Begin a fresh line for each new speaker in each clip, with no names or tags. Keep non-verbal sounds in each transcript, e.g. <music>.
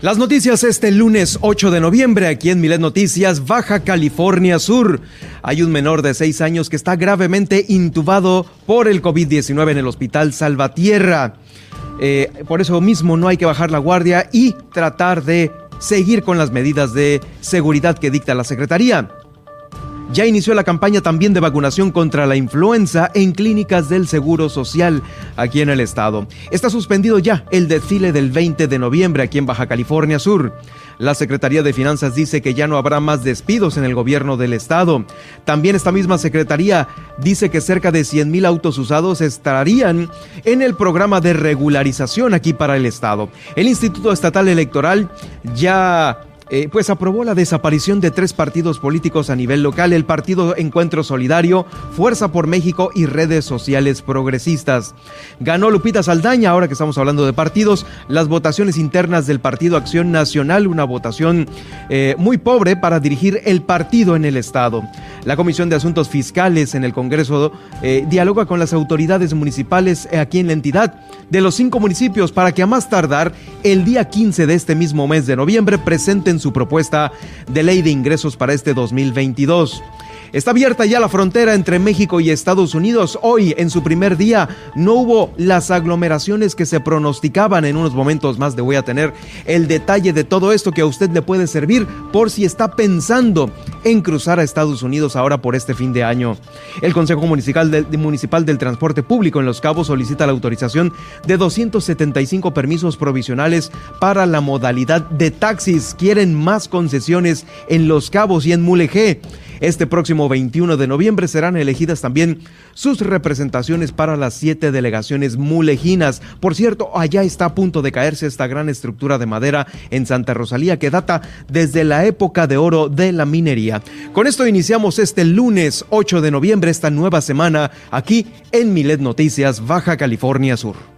Las noticias este lunes 8 de noviembre aquí en Milet Noticias, Baja California Sur. Hay un menor de 6 años que está gravemente intubado por el COVID-19 en el hospital Salvatierra. Eh, por eso mismo no hay que bajar la guardia y tratar de seguir con las medidas de seguridad que dicta la Secretaría. Ya inició la campaña también de vacunación contra la influenza en clínicas del Seguro Social aquí en el estado. Está suspendido ya el desfile del 20 de noviembre aquí en Baja California Sur. La Secretaría de Finanzas dice que ya no habrá más despidos en el gobierno del estado. También esta misma Secretaría dice que cerca de 100 mil autos usados estarían en el programa de regularización aquí para el estado. El Instituto Estatal Electoral ya eh, pues aprobó la desaparición de tres partidos políticos a nivel local, el Partido Encuentro Solidario, Fuerza por México y Redes Sociales Progresistas. Ganó Lupita Saldaña, ahora que estamos hablando de partidos, las votaciones internas del Partido Acción Nacional, una votación eh, muy pobre para dirigir el partido en el Estado. La Comisión de Asuntos Fiscales en el Congreso eh, dialoga con las autoridades municipales aquí en la entidad de los cinco municipios para que a más tardar el día 15 de este mismo mes de noviembre presenten su propuesta de ley de ingresos para este 2022. Está abierta ya la frontera entre México y Estados Unidos. Hoy, en su primer día, no hubo las aglomeraciones que se pronosticaban. En unos momentos más le voy a tener el detalle de todo esto que a usted le puede servir por si está pensando en cruzar a Estados Unidos ahora por este fin de año. El Consejo Municipal del, Municipal del Transporte Público en Los Cabos solicita la autorización de 275 permisos provisionales para la modalidad de taxis. Quieren más concesiones en Los Cabos y en Mulegé. Este próximo 21 de noviembre serán elegidas también sus representaciones para las siete delegaciones mulejinas. Por cierto, allá está a punto de caerse esta gran estructura de madera en Santa Rosalía que data desde la época de oro de la minería. Con esto iniciamos este lunes 8 de noviembre, esta nueva semana, aquí en Milet Noticias, Baja California Sur.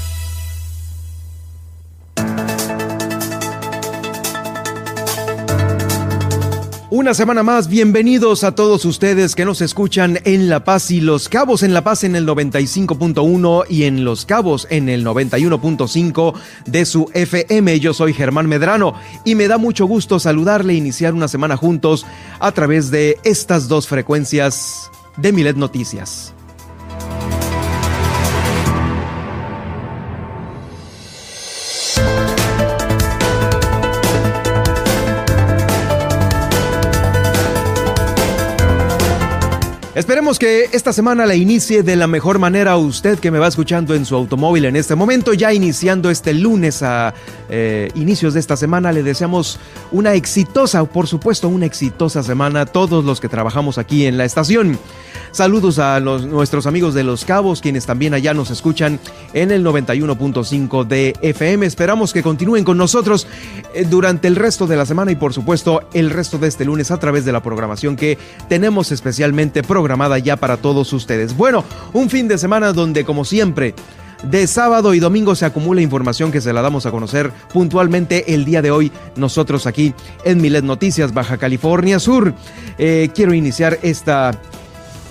Una semana más, bienvenidos a todos ustedes que nos escuchan en La Paz y Los Cabos, en La Paz en el 95.1 y en Los Cabos en el 91.5 de su FM. Yo soy Germán Medrano y me da mucho gusto saludarle e iniciar una semana juntos a través de estas dos frecuencias de Milet Noticias. Esperemos que esta semana la inicie de la mejor manera usted que me va escuchando en su automóvil en este momento, ya iniciando este lunes a eh, inicios de esta semana. Le deseamos una exitosa, por supuesto, una exitosa semana a todos los que trabajamos aquí en la estación. Saludos a nuestros amigos de Los Cabos, quienes también allá nos escuchan en el 91.5 de FM. Esperamos que continúen con nosotros eh, durante el resto de la semana y por supuesto el resto de este lunes a través de la programación que tenemos especialmente programada ya para todos ustedes. Bueno, un fin de semana donde como siempre de sábado y domingo se acumula información que se la damos a conocer puntualmente el día de hoy nosotros aquí en Milet Noticias Baja California Sur. Eh, quiero iniciar esta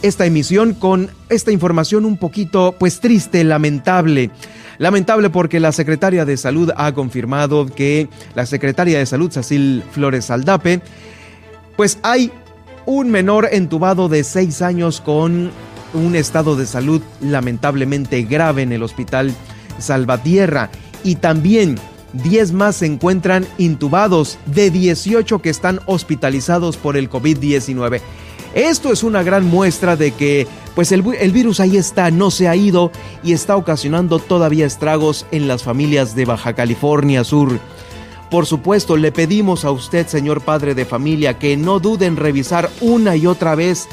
esta emisión con esta información un poquito pues triste, lamentable. Lamentable porque la secretaria de Salud ha confirmado que la secretaria de Salud, Cecil Flores Aldape, pues hay un menor entubado de seis años con un estado de salud lamentablemente grave en el hospital Salvatierra y también 10 más se encuentran intubados de 18 que están hospitalizados por el COVID-19. Esto es una gran muestra de que pues el, el, virus ahí está, no se ha ido y está ocasionando todavía estragos en las familias de Baja California Sur. Por supuesto, le pedimos a usted, señor padre de familia, que no dude en revisar una y otra vez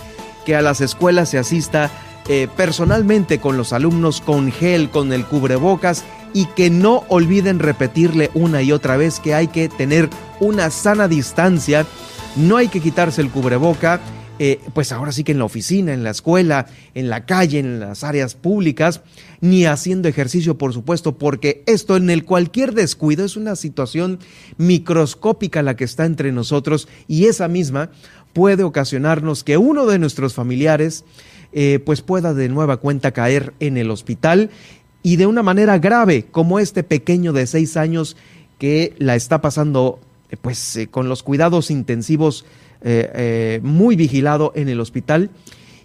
que a las escuelas se asista eh, personalmente con los alumnos con gel, con el cubrebocas y que no olviden repetirle una y otra vez que hay que tener una sana distancia, no hay que quitarse el cubreboca eh, pues ahora sí que en la oficina, en la escuela, en la calle, en las áreas públicas, ni haciendo ejercicio, por supuesto, porque esto en el cualquier descuido es una situación microscópica la que está entre nosotros y esa misma puede ocasionarnos que uno de nuestros familiares eh, pues pueda de nueva cuenta caer en el hospital y de una manera grave, como este pequeño de seis años que la está pasando eh, pues con los cuidados intensivos eh, eh, muy vigilado en el hospital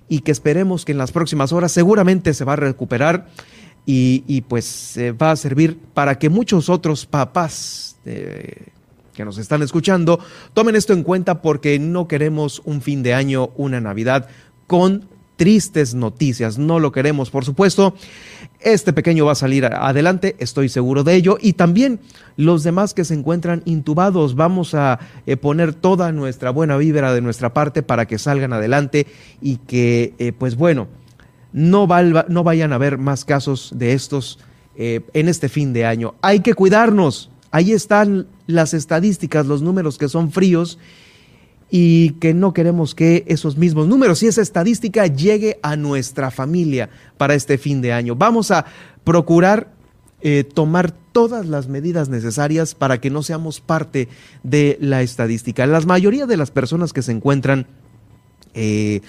y que esperemos que en las próximas horas seguramente se va a recuperar y, pues va a servir para que muchos otros papás eh, que nos están escuchando tomen esto en cuenta porque no queremos un fin de año, una Navidad con tristes noticias. No lo queremos, por supuesto. Este pequeño va a salir adelante, estoy seguro de ello. Y también los demás que se encuentran intubados, vamos a eh, poner toda nuestra buena vibra de nuestra parte para que salgan adelante y que, eh, pues bueno, no, no, vayan a haber más casos de estos eh, en este fin de año. Hay que cuidarnos. Ahí están las estadísticas, los números que son fríos y que no queremos que esos mismos números y esa estadística llegue a nuestra familia para este fin de año. Vamos a procurar eh, tomar todas las medidas necesarias para que no seamos parte de la estadística. La mayoría de las personas que se encuentran eh,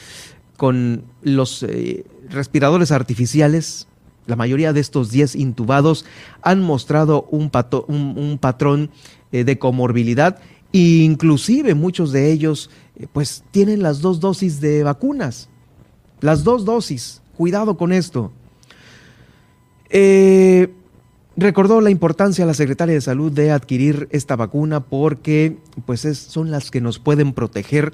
con los eh, respiradores artificiales, la mayoría de estos 10 intubados han mostrado un, un patrón de comorbilidad Inclusive muchos de ellos eh, pues tienen las dos dosis de vacunas. Las dos dosis. Cuidado con esto. Eh, recordó la importancia la secretaria de salud de adquirir esta vacuna porque pues son las que nos pueden proteger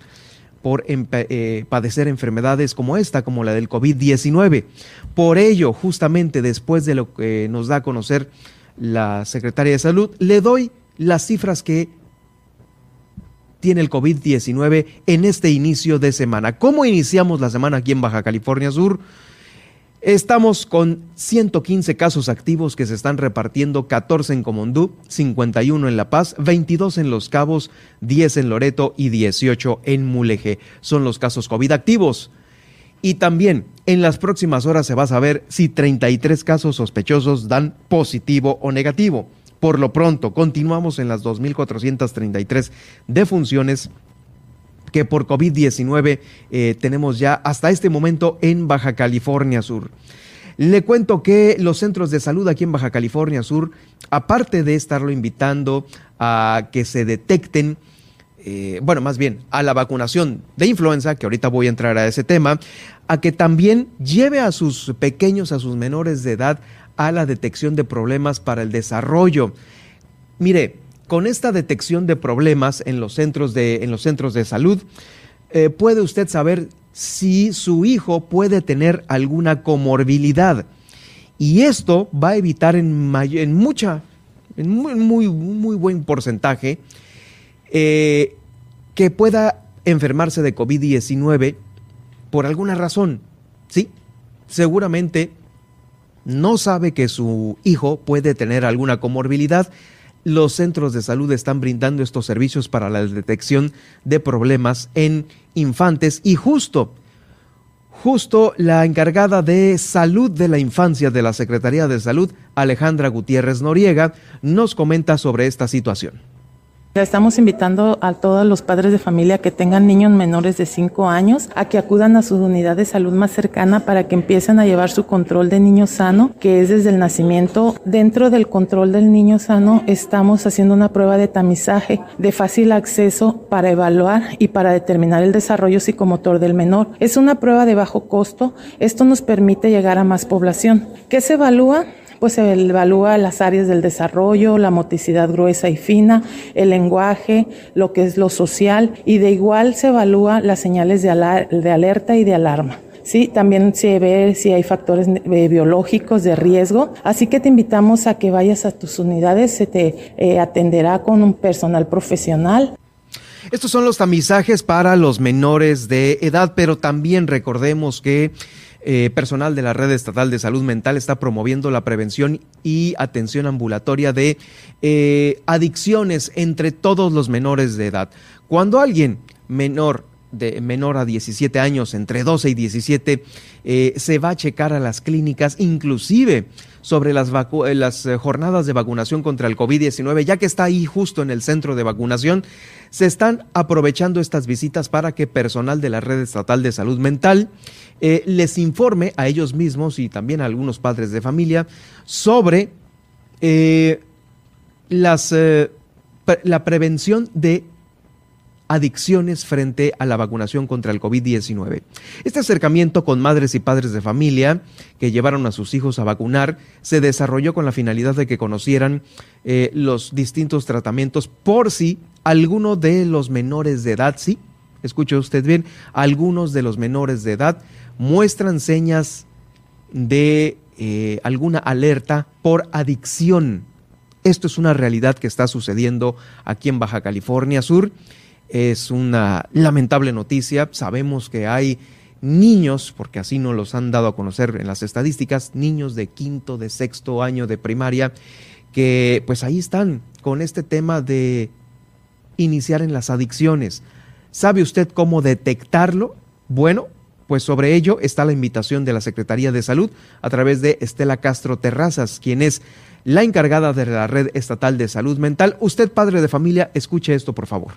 por eh, padecer enfermedades como esta, como la del COVID-19. Por ello, justamente después de lo que nos da a conocer la secretaria de salud, le doy las cifras que tiene el COVID-19 en este inicio de semana. ¿Cómo iniciamos la semana aquí en Baja California Sur? Estamos con 115 casos activos que se están repartiendo, 14 en Comondú, 51 en La Paz, 22 en Los Cabos, 10 en Loreto y 18 en Mulegé. Son los casos COVID activos. Y también en las próximas horas se va a saber si 33 casos sospechosos dan positivo o negativo. Por lo pronto, continuamos en las 2.433 defunciones que por COVID-19 eh, tenemos ya hasta este momento en Baja California Sur. Le cuento que los centros de salud aquí en Baja California Sur, aparte de estarlo invitando a que se detecten, eh, bueno, más bien a la vacunación de influenza, que ahorita voy a entrar a ese tema, a que también lleve a sus pequeños, a sus menores de edad, a la detección de problemas para el desarrollo. Mire, con esta detección de problemas en los centros de, en los centros de salud, eh, puede usted saber si su hijo puede tener alguna comorbilidad. Y esto va a evitar en, en mucha, en muy, muy, buen porcentaje, eh, que pueda enfermarse de COVID-19 por alguna razón. Sí, seguramente no sabe que su hijo puede tener alguna comorbilidad, los centros de salud están brindando estos servicios para la detección de problemas en infantes y justo, justo la encargada de salud de la infancia de la Secretaría de Salud, Alejandra Gutiérrez Noriega, nos comenta sobre esta situación.
Estamos invitando a todos los padres de familia que tengan niños menores de 5 años a que acudan a su unidad de salud más cercana para que empiecen a llevar su control de niño sano, que es desde el nacimiento. Dentro del control del niño sano estamos haciendo una prueba de tamizaje de fácil acceso para evaluar y para determinar el desarrollo psicomotor del menor. Es una prueba de bajo costo. Esto nos permite llegar a más población. ¿Qué se evalúa? Pues se evalúa las áreas del desarrollo, la motricidad gruesa y fina, el lenguaje, lo que es lo social y de igual se evalúa las señales de, alerta y de alarma. Sí, también se ve si hay factores eh, biológicos de riesgo. Así que te invitamos a que vayas a tus unidades, se te eh, atenderá con un personal profesional.
Estos son los tamizajes para los menores de edad, pero también recordemos que eh, personal de la Red Estatal de Salud Mental está promoviendo la prevención y atención ambulatoria de eh, adicciones entre todos los menores de edad. Cuando alguien menor de menor a 17 años, entre 12 y 17, eh, se va a checar a las clínicas, inclusive sobre las, las jornadas de vacunación contra el COVID-19, ya que está ahí justo en el centro de vacunación, se están aprovechando estas visitas para que personal de la Red Estatal de Salud Mental eh, les informe a ellos mismos y también a algunos padres de familia sobre eh, las, eh, la prevención de adicciones frente a la vacunación contra el COVID-19. Este acercamiento con madres y padres de familia que llevaron a sus hijos a vacunar se desarrolló con la finalidad de que conocieran los distintos tratamientos por si alguno de los menores de edad, sí, escuche usted bien, algunos de los menores de edad muestran señas de eh, alguna alerta por adicción. Esto es una realidad que está sucediendo aquí en Baja California Sur. Es una lamentable noticia. Sabemos que hay niños, porque así nos los han dado a conocer en las estadísticas, niños de quinto, de sexto año de primaria, que pues ahí están con este tema de iniciar en las adicciones. ¿Sabe usted cómo detectarlo? Bueno, pues sobre ello está la invitación de la Secretaría de Salud a través de Estela Castro Terrazas, quien es la encargada de la Red Estatal de Salud Mental. Usted, padre de familia, escuche esto, por favor.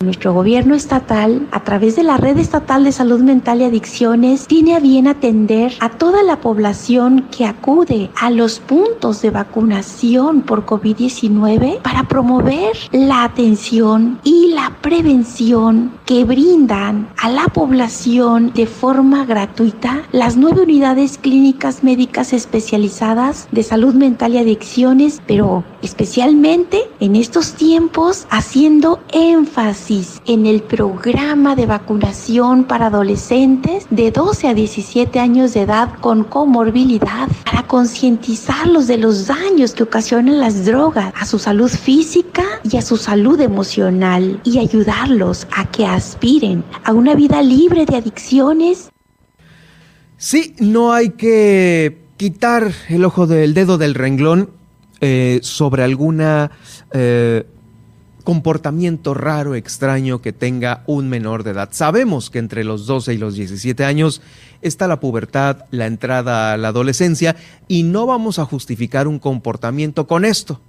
Nuestro gobierno estatal, a través de la Red Estatal de Salud Mental y Adicciones, tiene a bien atender a toda la población que acude a los puntos de vacunación por COVID-19 para promover la atención y la prevención que brindan a la población de forma gratuita las nueve unidades clínicas médicas especializadas de salud mental y adicciones, pero especialmente en estos tiempos haciendo énfasis en el programa de vacunación para adolescentes de 12 a 17 años de edad con comorbilidad para concientizarlos de los daños que ocasionan las drogas a su salud física y a su salud emocional y ayudarlos a que aspiren a una vida libre de adicciones.
Sí, no hay que quitar el ojo del dedo del renglón eh, sobre alguna eh, comportamiento raro, extraño que tenga un menor de edad. Sabemos que entre los 12 y los 17 años está la pubertad, la entrada a la adolescencia y no vamos a justificar un comportamiento con esto.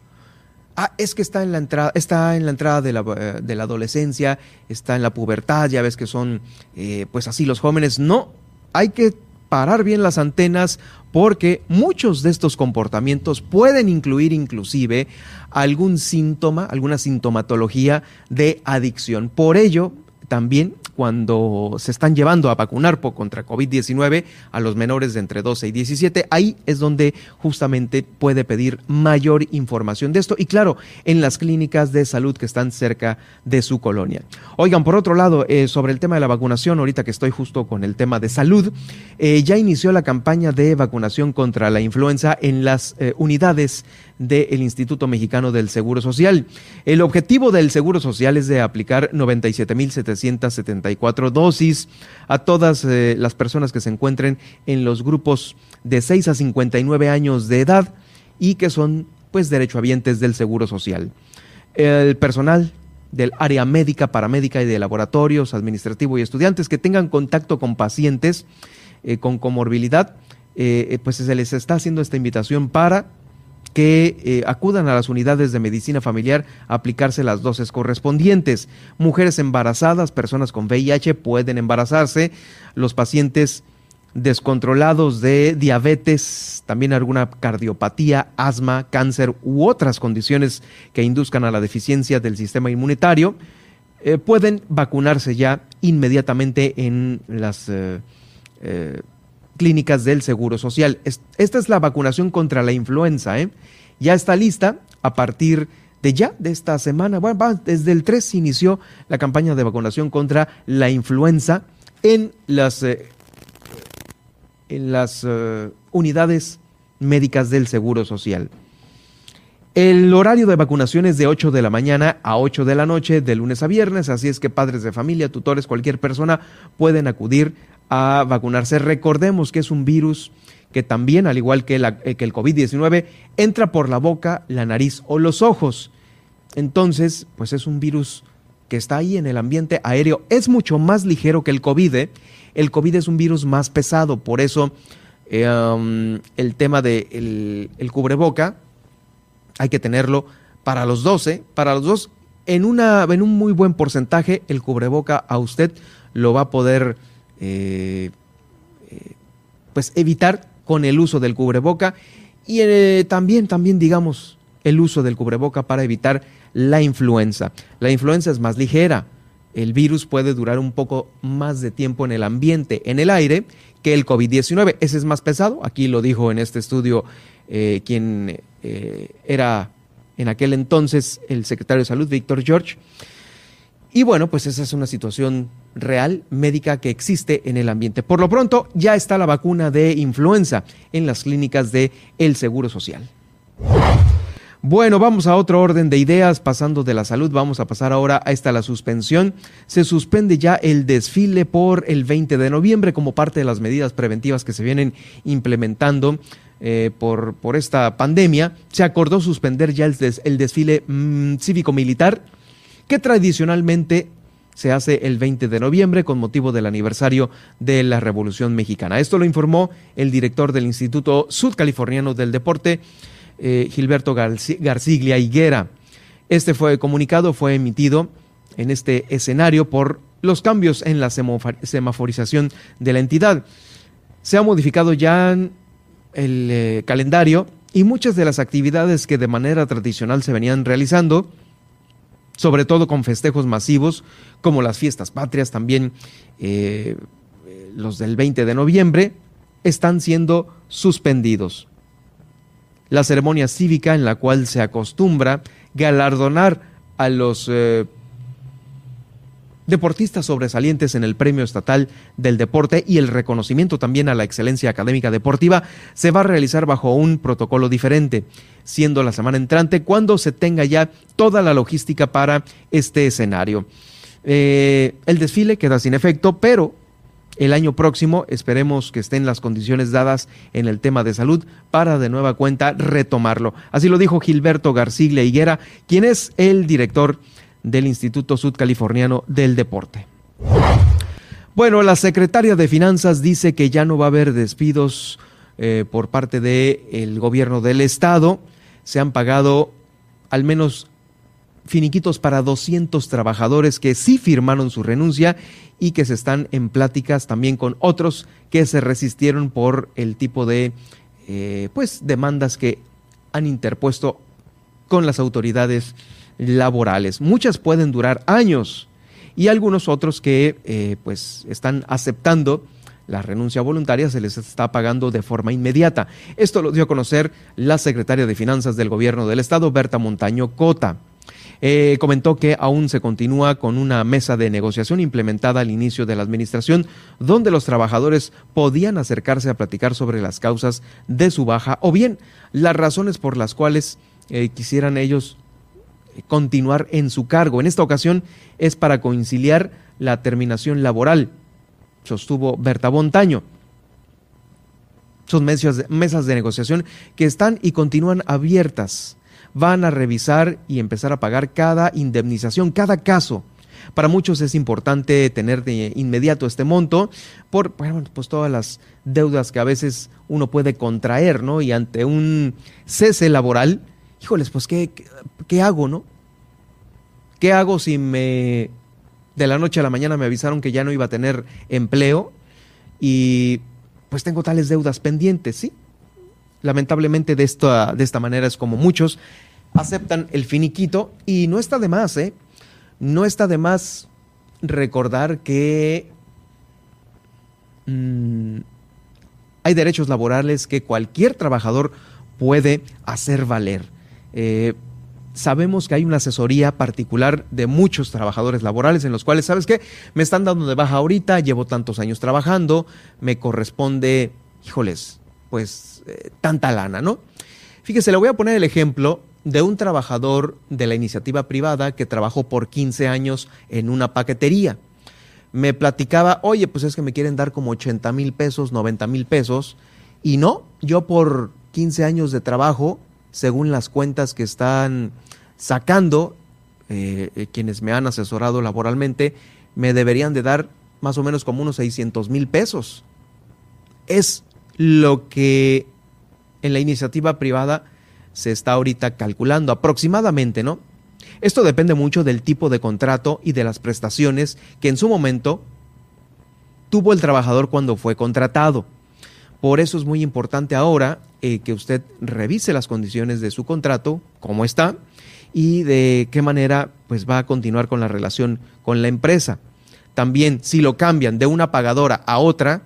Ah, es que está en la entrada, está en la entrada de la, eh, de la adolescencia, está en la pubertad, ya ves que son eh, pues así los jóvenes. No, hay que parar bien las antenas porque muchos de estos comportamientos pueden incluir inclusive algún síntoma, alguna sintomatología de adicción. Por ello, también cuando se están llevando a vacunar contra COVID-19 a los menores de entre 12 y 17, ahí es donde justamente puede pedir mayor información de esto y claro, en las clínicas de salud que están cerca de su colonia. Oigan, por otro lado, eh, sobre el tema de la vacunación, ahorita que estoy justo con el tema de salud, eh, ya inició la campaña de vacunación contra la influenza en las eh, unidades del Instituto Mexicano del Seguro Social. El objetivo del Seguro Social es de aplicar 97.774 dosis a todas eh, las personas que se encuentren en los grupos de 6 a 59 años de edad y que son pues derechohabientes del Seguro Social. El personal del área médica, paramédica y de laboratorios, administrativo y estudiantes que tengan contacto con pacientes eh, con comorbilidad, eh, pues se les está haciendo esta invitación para que eh, acudan a las unidades de medicina familiar a aplicarse las dosis correspondientes. Mujeres embarazadas, personas con VIH pueden embarazarse, los pacientes descontrolados de diabetes, también alguna cardiopatía, asma, cáncer u otras condiciones que induzcan a la deficiencia del sistema inmunitario, eh, pueden vacunarse ya inmediatamente en las... Eh, clínicas del Seguro Social. Esta es la vacunación contra la influenza. ¿eh? Ya está lista a partir de ya, de esta semana. Bueno, desde el 3 se inició la campaña de vacunación contra la influenza en las, eh, en las eh, unidades médicas del Seguro Social. El horario de vacunación es de 8 de la mañana a 8 de la noche, de lunes a viernes, así es que padres de familia, tutores, cualquier persona pueden acudir a vacunarse. Recordemos que es un virus que también, al igual que, eh, que el COVID-19, entra por la boca, la nariz o los ojos. Entonces, pues es un virus que está ahí en el ambiente aéreo. Es mucho más ligero que el COVID. ¿eh? El COVID es un virus más pesado, por eso eh, um, el tema del de el cubreboca hay que tenerlo para los 12, para los dos, en, una, en un muy buen porcentaje, el cubreboca a usted lo va a poder eh, eh, pues evitar con el uso del cubreboca y eh, también, también digamos, el uso del cubreboca para evitar la influenza. La influenza es más ligera, el virus puede durar un poco más de tiempo en el ambiente, en el aire, que el COVID-19. Ese es más pesado, aquí lo dijo en este estudio quien era en aquel entonces el secretario de Salud, Víctor George. Y bueno, pues esa es una situación real, médica, que existe en el ambiente. Por lo pronto, ya está la vacuna de influenza en las clínicas de El Seguro Social. Bueno, vamos a otro orden de ideas, pasando de la salud, vamos a pasar ahora a esta la suspensión. Se suspende ya el desfile por el 20 de noviembre como parte de las medidas preventivas que se vienen implementando eh, por, por, esta pandemia, se acordó suspender ya el, el desfile mm, cívico-militar que tradicionalmente se hace el 20 de noviembre con motivo del aniversario de la Revolución Mexicana. Esto lo informó el director del Instituto Sudcaliforniano del Deporte, eh, Gilberto Garciglia Higuera. Este fue comunicado, fue emitido en este escenario por los cambios en la semaforización de la entidad. Se ha modificado ya el eh, calendario y muchas de las actividades que de manera tradicional se venían realizando, sobre todo con festejos masivos como las fiestas patrias, también eh, los del 20 de noviembre, están siendo suspendidos. La ceremonia cívica en la cual se acostumbra galardonar a los eh, deportistas sobresalientes en el Premio Estatal del Deporte y el reconocimiento también a la excelencia académica deportiva se va a realizar bajo un protocolo diferente, siendo la semana entrante cuando se tenga ya toda la logística para este escenario. Eh, el desfile queda sin efecto, pero el año próximo esperemos que estén las condiciones dadas en el tema de salud para de nueva cuenta retomarlo. Así lo dijo Gilberto Garciglia Higuera, quien es el director del Instituto Sudcaliforniano del Deporte. Bueno, la secretaria de Finanzas dice que ya no va a haber despidos eh, por parte del gobierno del estado. Se han pagado al menos finiquitos para 200 trabajadores que sí firmaron su renuncia y que se están en pláticas también con otros que se resistieron por el tipo de eh, pues demandas que han interpuesto con las autoridades laborales. Muchas pueden durar años y algunos otros que eh, pues están aceptando la renuncia voluntaria se les está pagando de forma inmediata. Esto lo dio a conocer la secretaria de Finanzas del Gobierno del Estado, Berta Montaño Cota. Eh, comentó que aún se continúa con una mesa de negociación implementada al inicio de la administración, donde los trabajadores podían acercarse a platicar sobre las causas de su baja o bien las razones por las cuales eh, quisieran ellos continuar en su cargo. En esta ocasión es para conciliar la terminación laboral, sostuvo Berta Bontaño. Son mesas, de negociación que están y continúan abiertas. Van a revisar y empezar a pagar cada indemnización, cada caso. Para muchos es importante tener de inmediato este monto por pues todas las deudas que a veces uno puede contraer, ¿no? Y ante un cese laboral, híjoles, pues ¿qué, qué, hago, no? ¿Qué hago si me de la noche a la mañana me avisaron que ya no iba a tener empleo y pues tengo tales deudas pendientes, ¿sí? Lamentablemente de esta, de esta manera es como muchos aceptan el finiquito y no está de más, ¿eh? No está de más recordar que mm, hay derechos laborales que cualquier trabajador puede hacer valer. Eh, sabemos que hay una asesoría particular de muchos trabajadores laborales en los cuales, ¿sabes qué? Me están dando de baja ahorita, llevo tantos años trabajando, me corresponde, híjoles, pues eh, tanta lana, ¿no? Fíjese, le voy a poner el ejemplo de un trabajador de la iniciativa privada que trabajó por 15 años en una paquetería. Me platicaba, oye, pues es que me quieren dar como 80 mil pesos, 90 mil pesos, y no, yo por 15 años de trabajo, según las cuentas que están sacando eh, eh, quienes me han asesorado laboralmente, me deberían de dar más o menos como unos 600 mil pesos. Es lo que en la iniciativa privada se está ahorita calculando aproximadamente, ¿no? Esto depende mucho del tipo de contrato y de las prestaciones que en su momento tuvo el trabajador cuando fue contratado. Por eso es muy importante ahora eh, que usted revise las condiciones de su contrato, cómo está, y de qué manera pues, va a continuar con la relación con la empresa. También, si lo cambian de una pagadora a otra,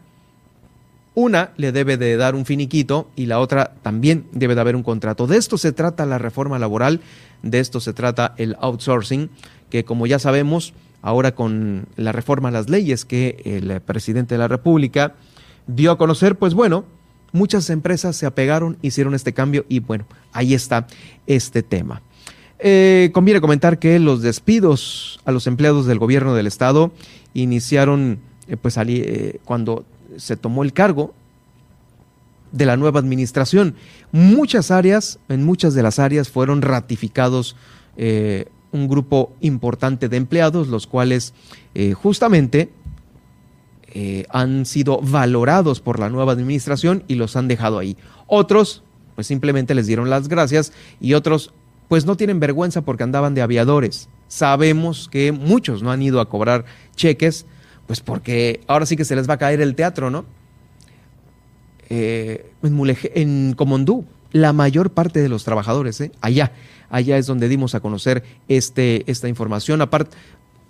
una le debe de dar un finiquito y la otra también debe de haber un contrato. De esto se trata la reforma laboral, de esto se trata el outsourcing, que como ya sabemos, ahora con la reforma a las leyes que el presidente de la República dio a conocer, pues bueno, muchas empresas se apegaron, hicieron este cambio y bueno, ahí está este tema. Eh, conviene comentar que los despidos a los empleados del gobierno del estado iniciaron eh, pues eh, cuando se tomó el cargo de la nueva administración. Muchas áreas, en muchas de las áreas fueron ratificados un grupo importante de empleados, los cuales justamente eh, han sido valorados por la nueva administración y los han dejado ahí. Otros, pues simplemente les dieron las gracias y otros, pues no tienen vergüenza porque andaban de aviadores. Sabemos que muchos no han ido a cobrar cheques pues porque ahora sí que se les va a caer el teatro, ¿no? Eh, en, Comondú, la mayor parte de los trabajadores, ¿eh? allá, allá es donde dimos a conocer este, esta información, aparte,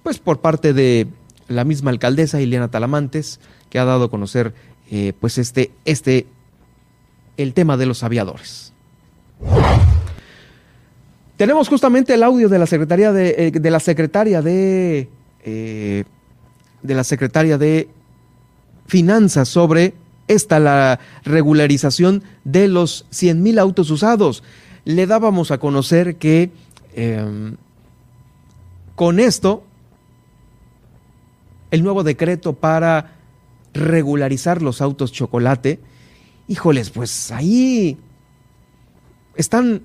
pues por parte de la misma alcaldesa Ileana Talamantes, que ha dado a conocer eh, pues este, este, el tema de los aviadores. Tenemos justamente el audio de la secretaria de, eh, de la secretaria de de la secretaria de Finanzas sobre esta la regularización de los 100 mil autos usados. Le dábamos a conocer que em, con esto, el nuevo decreto para regularizar los autos chocolate, híjoles, pues ahí están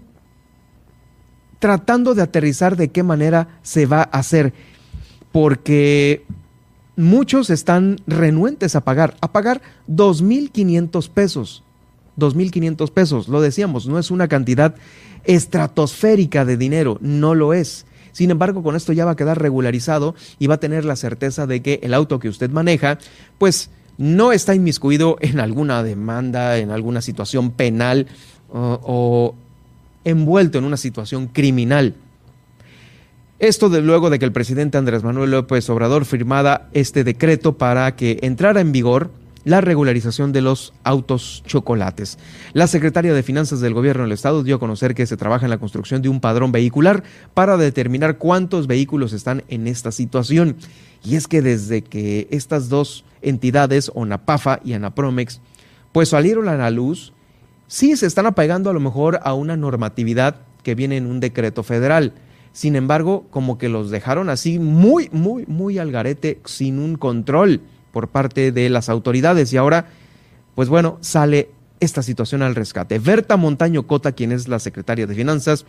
tratando de aterrizar de qué manera se va a hacer, porque muchos están renuentes a pagar, a pagar 2.500 pesos. 2.500 pesos, lo decíamos, no es una cantidad estratosférica de dinero, no lo es. Sin embargo, con esto ya va a quedar regularizado y va a tener la certeza de que el auto que usted maneja, pues no está inmiscuido en alguna demanda, en alguna situación penal o, envuelto en una situación criminal. Esto de luego de que el presidente Andrés Manuel López Obrador firmara este decreto para que entrara en vigor la regularización de los autos chocolates. La secretaria de Finanzas del Gobierno del Estado dio a conocer que se trabaja en la construcción de un padrón vehicular para determinar cuántos vehículos están en esta situación. Y es que desde que estas dos entidades, ONAPAFA y ANAPROMEX, pues salieron a la luz, sí se están apegando a lo mejor a una normatividad que viene en un decreto federal sin embargo, como que los dejaron así muy, muy, muy al garete, sin un control por parte de las autoridades. Y ahora, pues bueno, sale esta situación al rescate. Berta Montaño Cota, quien es la secretaria de Finanzas,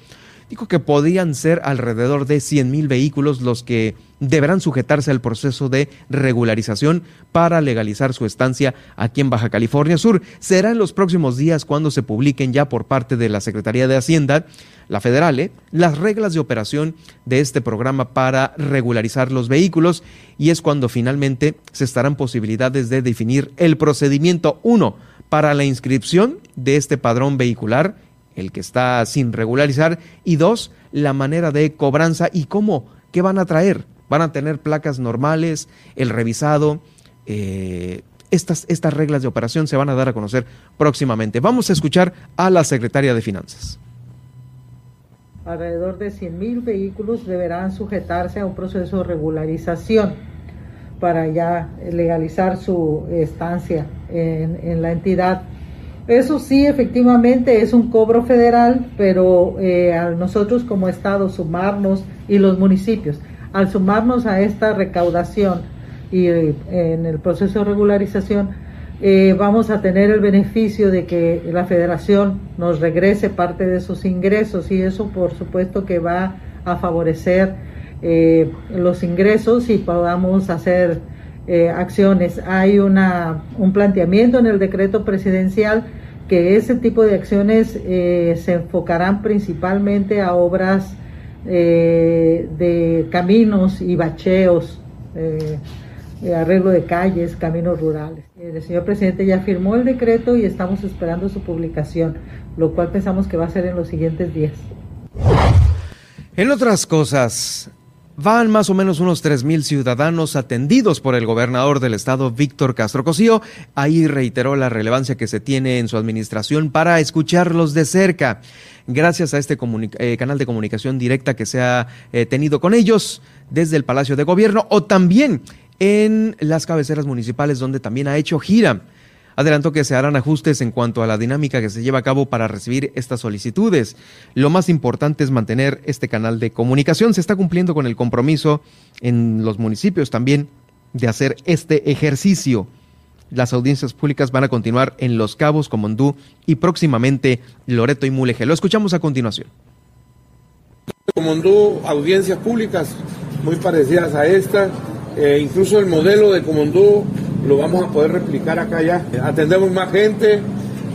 dijo que podían ser alrededor de 100 mil vehículos los que deberán sujetarse al proceso de regularización para legalizar su estancia aquí en Baja California Sur. Será en los próximos días cuando se publiquen ya por parte de la Secretaría de Hacienda la federal, ¿eh? las reglas de operación de este programa para regularizar los vehículos y es cuando finalmente se estarán posibilidades de definir el procedimiento uno para la inscripción de este padrón vehicular, el que está sin regularizar, y dos, la manera de cobranza y cómo, qué van a traer. Van a tener placas normales, el revisado, eh, estas, estas reglas de operación se van a dar a conocer próximamente. Vamos a escuchar a la secretaria de Finanzas.
Alrededor de 100.000 vehículos deberán sujetarse a un proceso de regularización para ya legalizar su estancia en, la entidad. Eso sí, efectivamente es un cobro federal, pero eh, a nosotros como Estado sumarnos y los municipios, al sumarnos a esta recaudación y eh, en el proceso de regularización, eh, vamos a tener el beneficio de que la federación nos regrese parte de sus ingresos y eso por supuesto que va a favorecer eh, los ingresos y podamos hacer eh, acciones. Hay una, un planteamiento en el decreto presidencial que ese tipo de acciones se enfocarán principalmente a obras de caminos y bacheos arreglo de calles, caminos rurales. El señor presidente ya firmó el decreto y estamos esperando su publicación, lo cual pensamos que va a ser en los siguientes días.
En otras cosas, Van más o menos unos 3.000 ciudadanos atendidos por el gobernador del estado, Víctor Castro Cosío. Ahí reiteró la relevancia que se tiene en su administración para escucharlos de cerca. Gracias a este eh, canal de comunicación directa que se ha eh, tenido con ellos desde el Palacio de Gobierno o también en las cabeceras municipales donde también ha hecho gira. Adelantó que se harán ajustes en cuanto a la dinámica que se lleva a cabo para recibir estas solicitudes. Lo más importante es mantener este canal de comunicación. Se está cumpliendo con el compromiso en los municipios también de hacer este ejercicio. Las audiencias públicas van a continuar en Los Cabos, Comondú y próximamente Loreto y Mulegé. Lo escuchamos a continuación.
Comondú, audiencias públicas muy parecidas a esta eh, incluso el modelo de Comondú lo vamos a poder replicar acá ya. Atendemos más gente,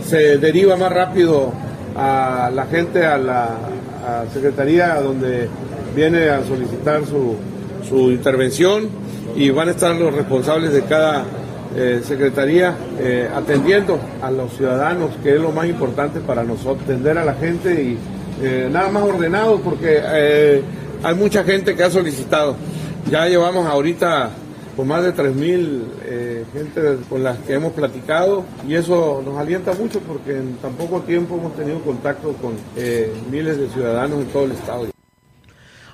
se deriva más rápido a la gente a la secretaría donde viene a solicitar su, intervención y van a estar los responsables de cada eh, secretaría eh, atendiendo a los ciudadanos, que es lo más importante para nosotros, atender a la gente y nada más ordenado porque hay mucha gente que ha solicitado. Ya llevamos ahorita con más de 3.000 eh, gente con las que hemos platicado y eso nos alienta mucho porque en tan poco tiempo hemos tenido contacto con eh, miles de ciudadanos en todo el estado.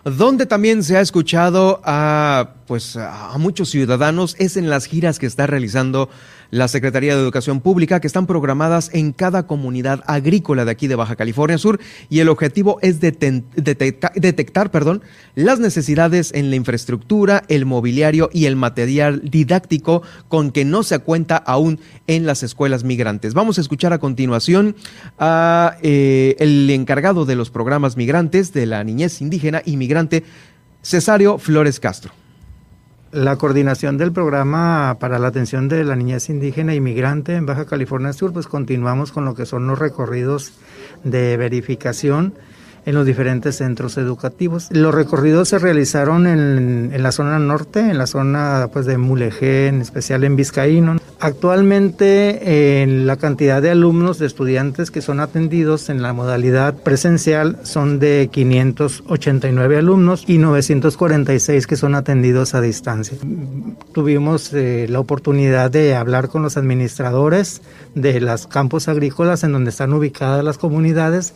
Donde también se ha escuchado a, pues, a muchos ciudadanos es en las giras que está realizando la Secretaría de Educación Pública que están programadas en cada comunidad agrícola de aquí de Baja California Sur y el objetivo es detectar, las necesidades en la infraestructura, el mobiliario y el material didáctico con que no se cuenta aún en las escuelas migrantes. Vamos a escuchar a continuación a eh, el encargado de los programas migrantes de la niñez indígena y migrante, Cesario Flores Castro
la coordinación del programa para la atención de la niñez indígena y migrante en Baja California Sur, pues continuamos con lo que son los recorridos de verificación en los diferentes centros educativos. Los recorridos se realizaron en, la zona norte, en la zona pues, de Mulegé, en especial en Vizcaíno. Actualmente en la cantidad de alumnos, de estudiantes que son atendidos en la modalidad presencial son de 589 alumnos y 946 que son atendidos a distancia. Tuvimos eh, la oportunidad de hablar con los administradores de los campos agrícolas en donde están ubicadas las comunidades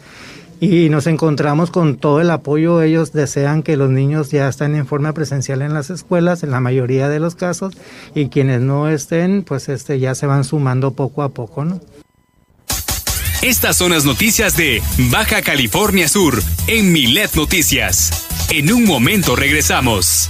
y nos encontramos con todo el apoyo. Ellos desean que los niños ya estén en forma presencial en las escuelas, en la mayoría de los casos, y quienes no estén, pues este, ya se van sumando poco a poco.
Estas son las noticias de Baja California Sur en Milet Noticias. En un momento regresamos.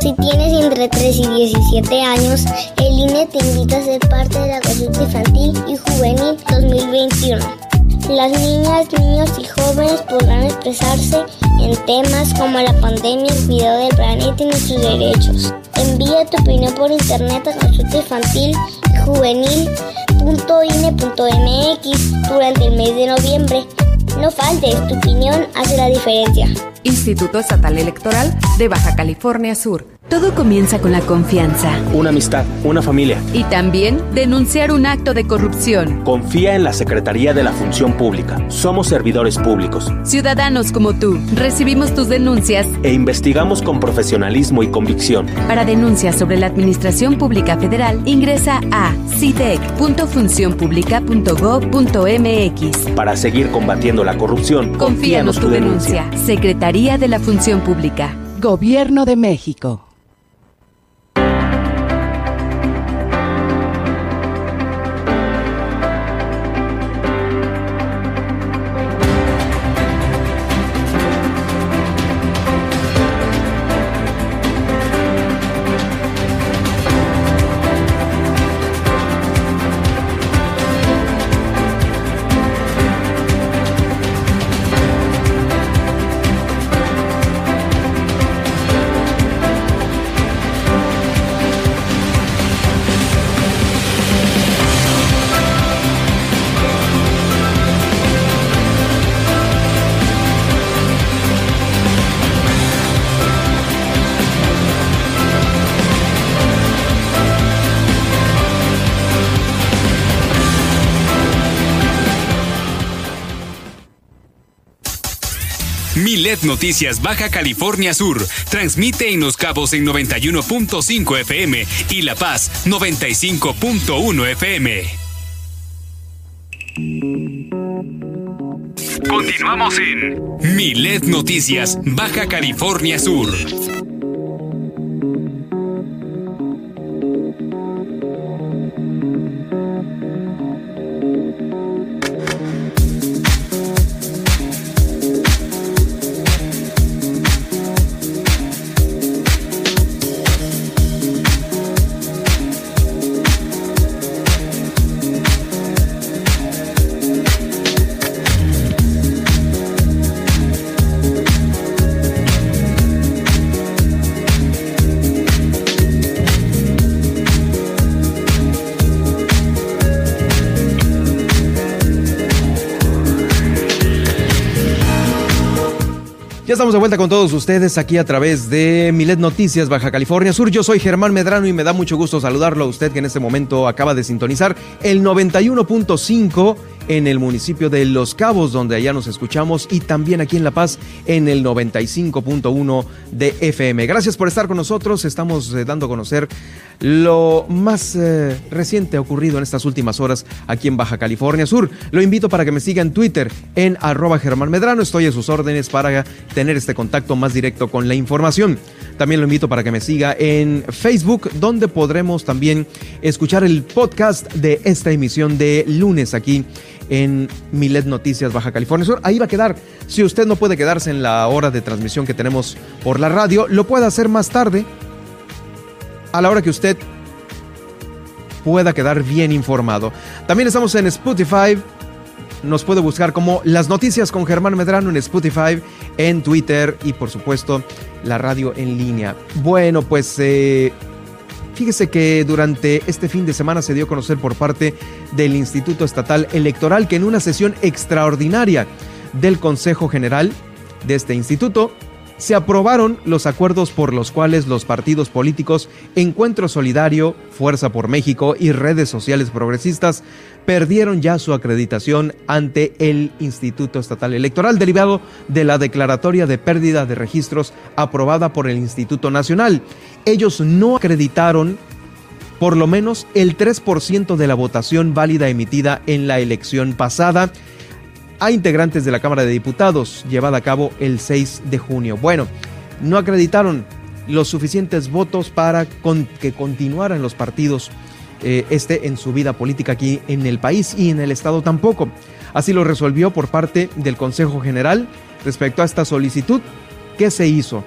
Si tienes entre 3 y 17 años, el INE te invita a ser parte de la consulta infantil y juvenil 2021. Las niñas, niños y jóvenes podrán expresarse en temas como la pandemia, el cuidado del planeta y nuestros derechos. Envía tu opinión por internet a consulta infantil www.ine.mx durante el mes de noviembre. No faltes, tu opinión hace la diferencia.
Instituto Estatal Electoral de Baja California Sur.
Todo comienza con la confianza.
Una amistad, una familia.
Y también denunciar un acto de corrupción.
Confía en la Secretaría de la Función Pública. Somos servidores públicos.
Ciudadanos como tú, recibimos tus denuncias
e investigamos con profesionalismo y convicción.
Para denuncias sobre la Administración Pública Federal, ingresa a cidec.funcionpublica.gov.mx.
Para seguir combatiendo la corrupción,
confíanos tu, denuncia. Secretaría de la Función Pública.
Gobierno de México.
Noticias Baja California Sur transmite en Los Cabos en 91.5 FM y La Paz 95.1 FM. Continuamos en Milet Noticias Baja California Sur.
Vuelta con todos ustedes aquí a través de Milet Noticias Baja California Sur. Yo soy Germán Medrano y me da mucho gusto saludarlo a usted que en este momento acaba de sintonizar el 91.5 en el municipio de Los Cabos, donde allá nos escuchamos, y también aquí en La Paz en el 95.1 de FM. Gracias por estar con nosotros. Estamos eh, dando a conocer lo más eh, reciente ocurrido en estas últimas horas aquí en Baja California Sur. Lo invito para que me siga en Twitter en arroba Germán Medrano. Estoy a sus órdenes para tener este contacto más directo con la información. También lo invito para que me siga en Facebook, donde podremos también escuchar el podcast de esta emisión de lunes aquí en Milet Noticias Baja California Sur. Ahí va a quedar. Si usted no puede quedarse en la hora de transmisión que tenemos por la radio, lo puede hacer más tarde, a la hora que usted pueda quedar bien informado. También estamos en Spotify. Nos puede buscar como Las Noticias con Germán Medrano en Spotify, en Twitter y por supuesto la radio en línea. Bueno, pues eh, Fíjese que durante este fin de semana se dio a conocer por parte del Instituto Estatal Electoral que en una sesión extraordinaria del Consejo General de este instituto se aprobaron los acuerdos por los cuales los partidos políticos Encuentro Solidario, Fuerza por México y redes sociales progresistas perdieron ya su acreditación ante el Instituto Estatal Electoral derivado de la declaratoria de pérdida de registros aprobada por el Instituto Nacional. Ellos no acreditaron por lo menos el 3% de la votación válida emitida en la elección pasada a integrantes de la Cámara de Diputados, llevada a cabo el 6 de junio. Bueno, no acreditaron los suficientes votos para que continuaran los partidos eh, este en su vida política aquí en el país y en el Estado tampoco. Así lo resolvió por parte del Consejo General respecto a esta solicitud. ¿Qué se hizo?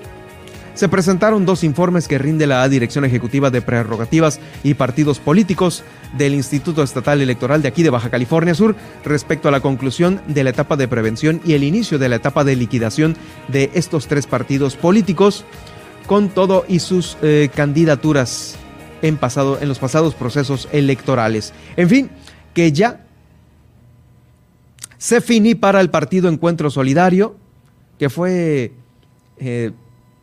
Se presentaron dos informes que rinde la Dirección Ejecutiva de Prerrogativas y Partidos Políticos del Instituto Estatal Electoral de aquí de Baja California Sur respecto a la conclusión de la etapa de prevención y el inicio de la etapa de liquidación de estos tres partidos políticos con todo y sus eh, candidaturas en, pasado, en los pasados procesos electorales. En fin, que ya se finí para el partido Encuentro Solidario, que fue eh,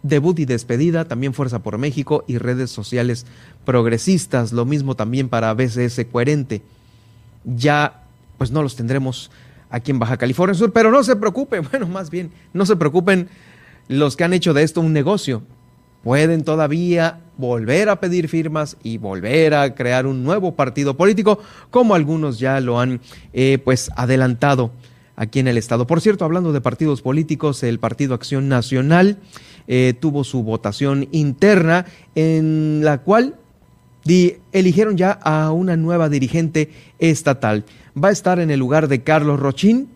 debut y despedida, también Fuerza por México y redes sociales progresistas, lo mismo también para BCS Coherente. Ya, pues no los tendremos aquí en Baja California Sur, pero no se preocupen, <laughs> bueno, más bien, no se preocupen los que han hecho de esto un negocio. Pueden todavía volver a pedir firmas y volver a crear un nuevo partido político, como algunos ya lo han eh, pues adelantado aquí en el estado. Por cierto, hablando de partidos políticos, el Partido Acción Nacional eh, tuvo su votación interna en la cual eligieron ya a una nueva dirigente estatal. Va a estar en el lugar de Carlos Rochín,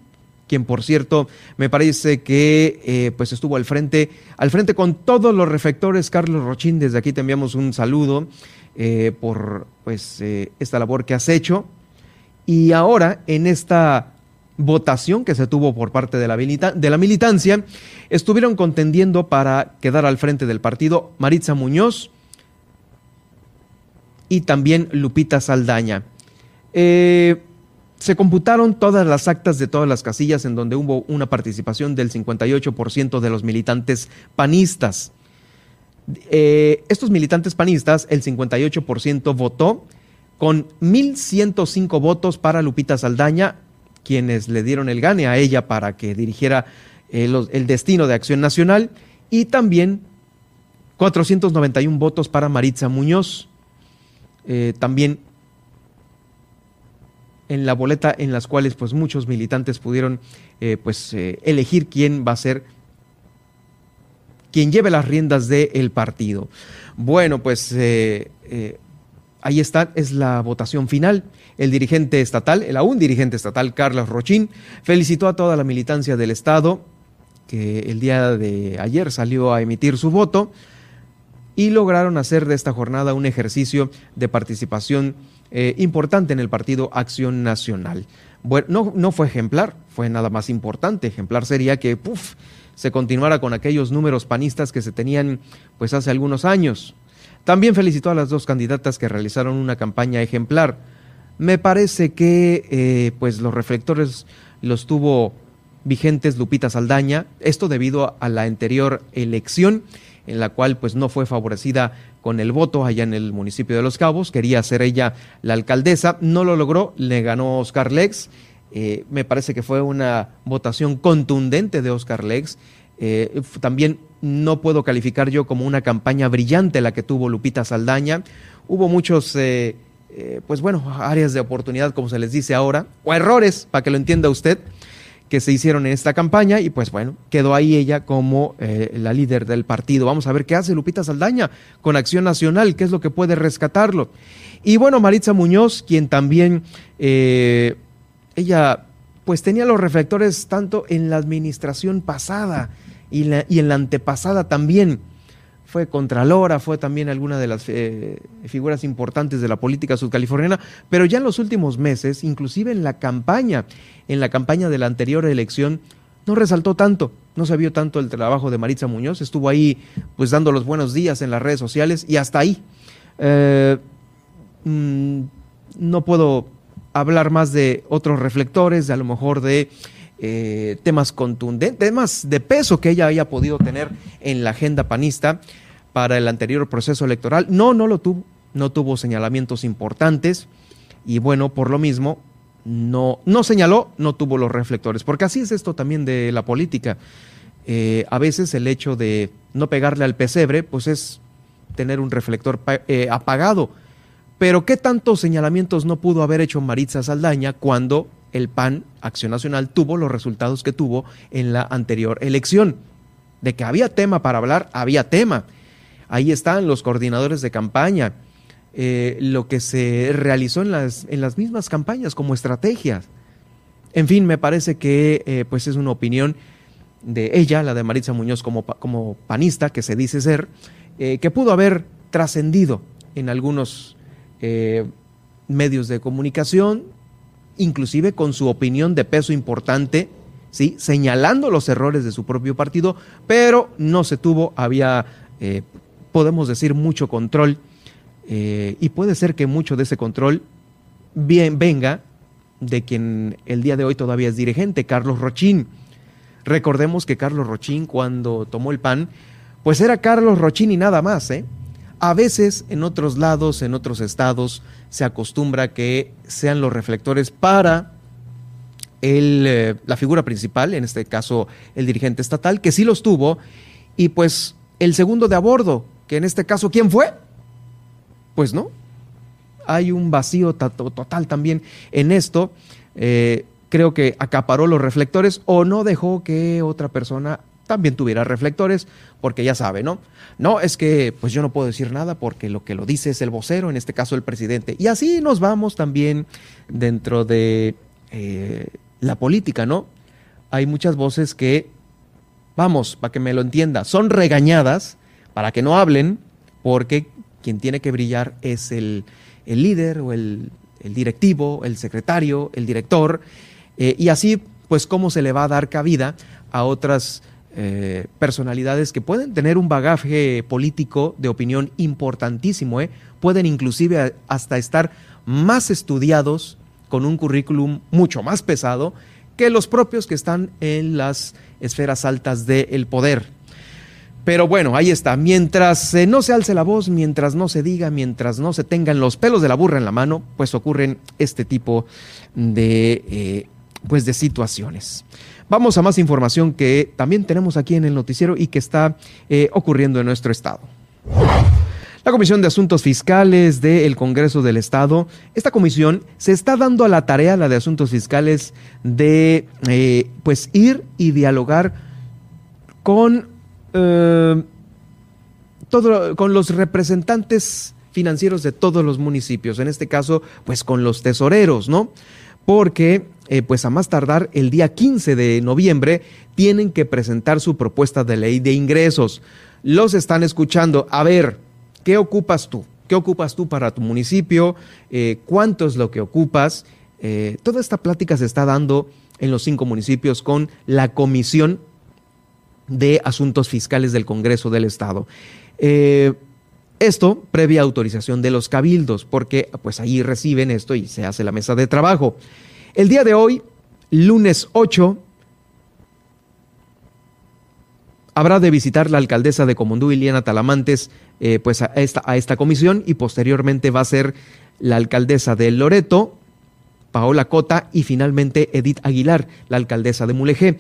quien por cierto me parece que eh, pues estuvo al frente, al frente con todos los reflectores. Carlos Rochín, desde aquí te enviamos un saludo eh, por pues esta labor que has hecho. Y ahora en esta votación que se tuvo por parte de la, de la militancia, estuvieron contendiendo para quedar al frente del partido Maritza Muñoz y también Lupita Saldaña. Eh, se computaron todas las actas de todas las casillas en donde hubo una participación del 58% de los militantes panistas. Eh, estos militantes panistas, el 58% votó con 1.105 votos para Lupita Saldaña quienes le dieron el gane a ella para que dirigiera el, destino de Acción Nacional, y también 491 votos para Maritza Muñoz. Eh, también en la boleta en las cuales pues muchos militantes pudieron eh, pues eh, elegir quién va a ser quien lleve las riendas del partido. Bueno, pues ahí está, es la votación final. El dirigente estatal, el aún dirigente estatal, Carlos Rochín, felicitó a toda la militancia del Estado que el día de ayer salió a emitir su voto y lograron hacer de esta jornada un ejercicio de participación eh, importante en el partido Acción Nacional. Bueno, no, no fue ejemplar, fue nada más importante. Ejemplar sería que puff, se continuara con aquellos números panistas que se tenían pues hace algunos años. También felicitó a las dos candidatas que realizaron una campaña ejemplar. Me parece que eh, pues los reflectores los tuvo vigentes Lupita Saldaña, esto debido a la anterior elección en la cual pues no fue favorecida con el voto allá en el municipio de Los Cabos, quería ser ella la alcaldesa, no lo logró, le ganó Oscar Lex, eh, me parece que fue una votación contundente de Oscar Lex, eh, también no puedo calificar yo como una campaña brillante la que tuvo Lupita Saldaña, hubo muchos eh, pues bueno, áreas de oportunidad, como se les dice ahora, o errores, para que lo entienda usted, que se hicieron en esta campaña y pues bueno, quedó ahí ella como eh, la líder del partido. Vamos a ver qué hace Lupita Saldaña con Acción Nacional, qué es lo que puede rescatarlo. Y bueno, Maritza Muñoz, quien también, eh, ella pues tenía los reflectores tanto en la administración pasada y, en la antepasada también fue Contralora, fue también alguna de las eh, figuras importantes de la política sudcaliforniana, pero ya en los últimos meses, inclusive en la campaña, en la campaña de la anterior elección, no resaltó tanto, no se vio tanto el trabajo de Maritza Muñoz, estuvo ahí pues dando los buenos días en las redes sociales y hasta ahí. Eh, mm, no puedo hablar más de otros reflectores, de a lo mejor de eh, temas contundentes, temas de peso que ella haya podido tener en la agenda panista para el anterior proceso electoral. No, no lo tuvo, no tuvo señalamientos importantes y bueno, por lo mismo, no, no señaló, no tuvo los reflectores, porque así es esto también de la política. Eh, a veces el hecho de no pegarle al pesebre, pues es tener un reflector eh, apagado. Pero ¿qué tantos señalamientos no pudo haber hecho Maritza Saldaña cuando el PAN, Acción Nacional, tuvo los resultados que tuvo en la anterior elección. De que había tema para hablar, había tema. Ahí están los coordinadores de campaña, eh, lo que se realizó en las, en las mismas campañas como estrategias. En fin, me parece que eh, pues es una opinión de ella, la de Maritza Muñoz como, como panista, que se dice ser, eh, que pudo haber trascendido en algunos medios de comunicación, inclusive con su opinión de peso importante, ¿sí? señalando los errores de su propio partido, pero no se tuvo, había, eh, podemos decir, mucho control, eh, y puede ser que mucho de ese control bien venga de quien el día de hoy todavía es dirigente, Carlos Rochín. Recordemos que Carlos Rochín cuando tomó el PAN, pues era Carlos Rochín y nada más, ¿eh? A veces en otros lados, en otros estados, se acostumbra que sean los reflectores para el, eh, la figura principal, en este caso el dirigente estatal, que sí los tuvo, y pues el segundo de a bordo, que en este caso, ¿quién fue? Pues no. Hay un vacío total también en esto. Eh, creo que acaparó los reflectores o no dejó que otra persona también tuviera reflectores, porque ya sabe, ¿no? No, es que pues yo no puedo decir nada porque lo que lo dice es el vocero, en este caso el presidente. Y así nos vamos también dentro de eh, la política, ¿no? Hay muchas voces que, vamos, para que me lo entienda, son regañadas para que no hablen, porque quien tiene que brillar es el, líder o el, directivo, el secretario, el director, eh, y así, pues, cómo se le va a dar cabida a otras eh, personalidades que pueden tener un bagaje político de opinión importantísimo, ¿eh? pueden inclusive hasta estar más estudiados con un currículum mucho más pesado que los propios que están en las esferas altas del poder. Pero bueno, ahí está. Mientras eh, no se alce la voz, mientras no se diga, mientras no se tengan los pelos de la burra en la mano, pues ocurren este tipo de, pues de situaciones. Vamos a más información que también tenemos aquí en el noticiero y que está eh, ocurriendo en nuestro estado. La Comisión de Asuntos Fiscales del Congreso del Estado, esta comisión se está dando a la tarea, la de Asuntos Fiscales, de eh, pues ir y dialogar con, eh, con los representantes financieros de todos los municipios, en este caso, pues con los tesoreros, ¿no? Porque eh, pues a más tardar el día 15 de noviembre, tienen que presentar su propuesta de ley de ingresos. Los están escuchando. A ver, ¿qué ocupas tú? ¿Qué ocupas tú para tu municipio? Eh, ¿Cuánto es lo que ocupas? Eh, toda esta plática se está dando en los cinco municipios con la Comisión de Asuntos Fiscales del Congreso del Estado. esto previa autorización de los cabildos, porque pues ahí reciben esto y se hace la mesa de trabajo. El día de hoy, lunes 8, habrá de visitar la alcaldesa de Comundú, Iliana Talamantes, eh, pues a esta, a esta comisión y posteriormente va a ser la alcaldesa de Loreto, Paola Cota y finalmente Edith Aguilar, la alcaldesa de Mulegé.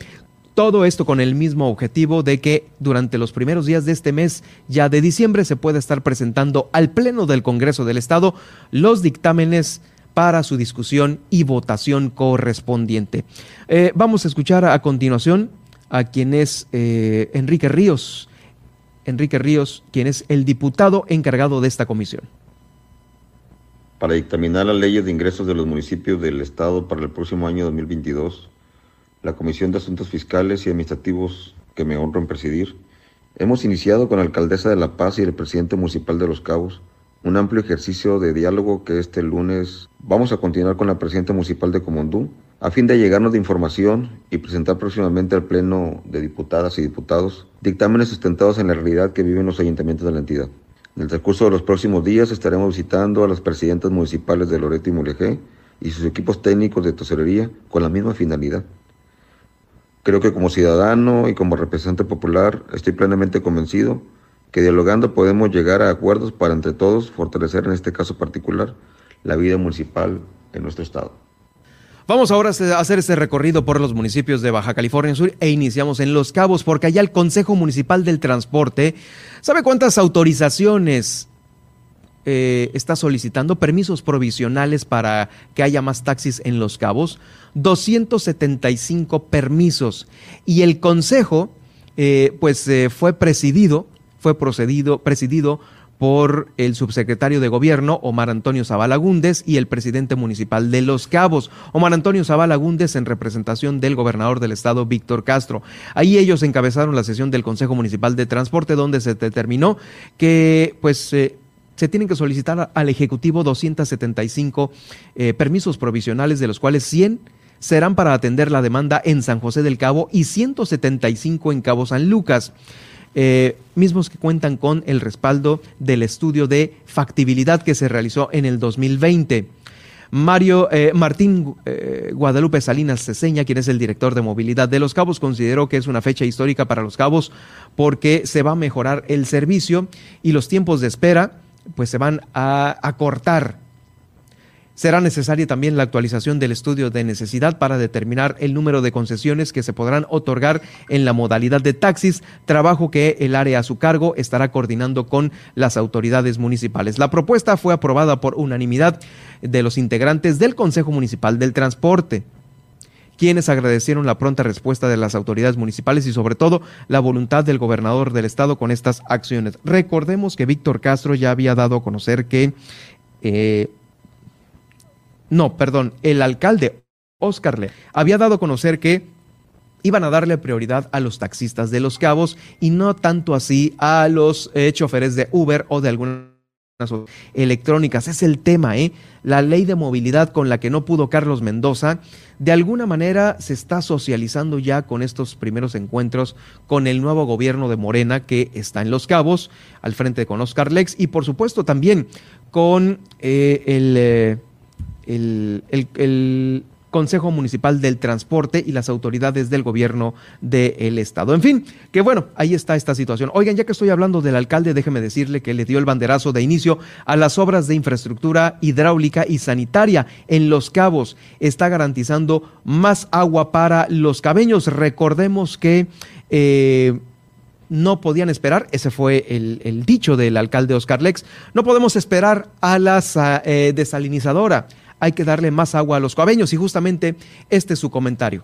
Todo esto con el mismo objetivo de que durante los primeros días de este mes, ya de diciembre, se pueda estar presentando al Pleno del Congreso del Estado los dictámenes para su discusión y votación correspondiente. Eh, vamos a escuchar a continuación a quien es eh, Enrique Ríos. Enrique Ríos, quien es el diputado encargado de esta comisión.
Para dictaminar las leyes de ingresos de los municipios del Estado para el próximo año 2022, la Comisión de Asuntos Fiscales y Administrativos que me honro en presidir, hemos iniciado con la alcaldesa de La Paz y el presidente municipal de Los Cabos un amplio ejercicio de diálogo que este lunes vamos a continuar con la presidenta municipal de Comondú a fin de llegarnos de información y presentar próximamente al Pleno de Diputadas y Diputados dictámenes sustentados en la realidad que viven los ayuntamientos de la entidad. En el transcurso de los próximos días estaremos visitando a las presidentas municipales de Loreto y Mulegé y sus equipos técnicos de tesorería con la misma finalidad. Creo que como ciudadano y como representante popular estoy plenamente convencido que dialogando podemos llegar a acuerdos para entre todos fortalecer en este caso particular la vida municipal en nuestro estado.
Vamos ahora a hacer este recorrido por los municipios de Baja California Sur e iniciamos en Los Cabos porque allá el Consejo Municipal del Transporte, ¿sabe cuántas autorizaciones eh, está solicitando? Permisos provisionales para que haya más taxis en Los Cabos. 275 permisos. Y el Consejo, eh, pues eh, fue presidido fue procedido, presidido por el subsecretario de Gobierno, Omar Antonio Zavala Gúndez, y el presidente municipal de Los Cabos, Omar Antonio Zavala Gúndez, en representación del gobernador del estado, Víctor Castro. Ahí ellos encabezaron la sesión del Consejo Municipal de Transporte, donde se determinó que, pues, eh, se tienen que solicitar al Ejecutivo 275 eh, permisos provisionales, de los cuales 100 serán para atender la demanda en San José del Cabo y 175 en Cabo San Lucas. Eh, mismos que cuentan con el respaldo del estudio de factibilidad que se realizó en el 2020. Mario eh, Martín eh, Guadalupe Salinas Ceseña, quien es el director de movilidad de Los Cabos, consideró que es una fecha histórica para Los Cabos porque se va a mejorar el servicio y los tiempos de espera pues se van a acortar Será necesaria también la actualización del estudio de necesidad para determinar el número de concesiones que se podrán otorgar en la modalidad de taxis, trabajo que el área a su cargo estará coordinando con las autoridades municipales. La propuesta fue aprobada por unanimidad de los integrantes del Consejo Municipal del Transporte quienes agradecieron la pronta respuesta de las autoridades municipales y sobre todo la voluntad del gobernador del estado con estas acciones. Recordemos que Víctor Castro ya había dado a conocer que eh, no, perdón, el alcalde Oscar Le había dado a conocer que iban a darle prioridad a los taxistas de los cabos y no tanto así a los eh, choferes de Uber o de algunas electrónicas. Es el tema, ¿eh? La ley de movilidad con la que no pudo Carlos Mendoza, de alguna manera se está socializando ya con estos primeros encuentros con el nuevo gobierno de Morena que está en Los Cabos, al frente con Oscar Lex y por supuesto también con eh, el... Eh, el, Consejo Municipal del Transporte y las autoridades del gobierno del estado. En fin, que bueno, ahí está esta situación. Oigan, ya que estoy hablando del alcalde, déjeme decirle que le dio el banderazo de inicio a las obras de infraestructura hidráulica y sanitaria en Los Cabos. Está garantizando más agua para los cabeños. Recordemos que... Eh, no podían esperar, ese fue el, dicho del alcalde Oscar Lex, no podemos esperar a la eh, desalinizadora hay que darle más agua a los cabeños y justamente este es su comentario.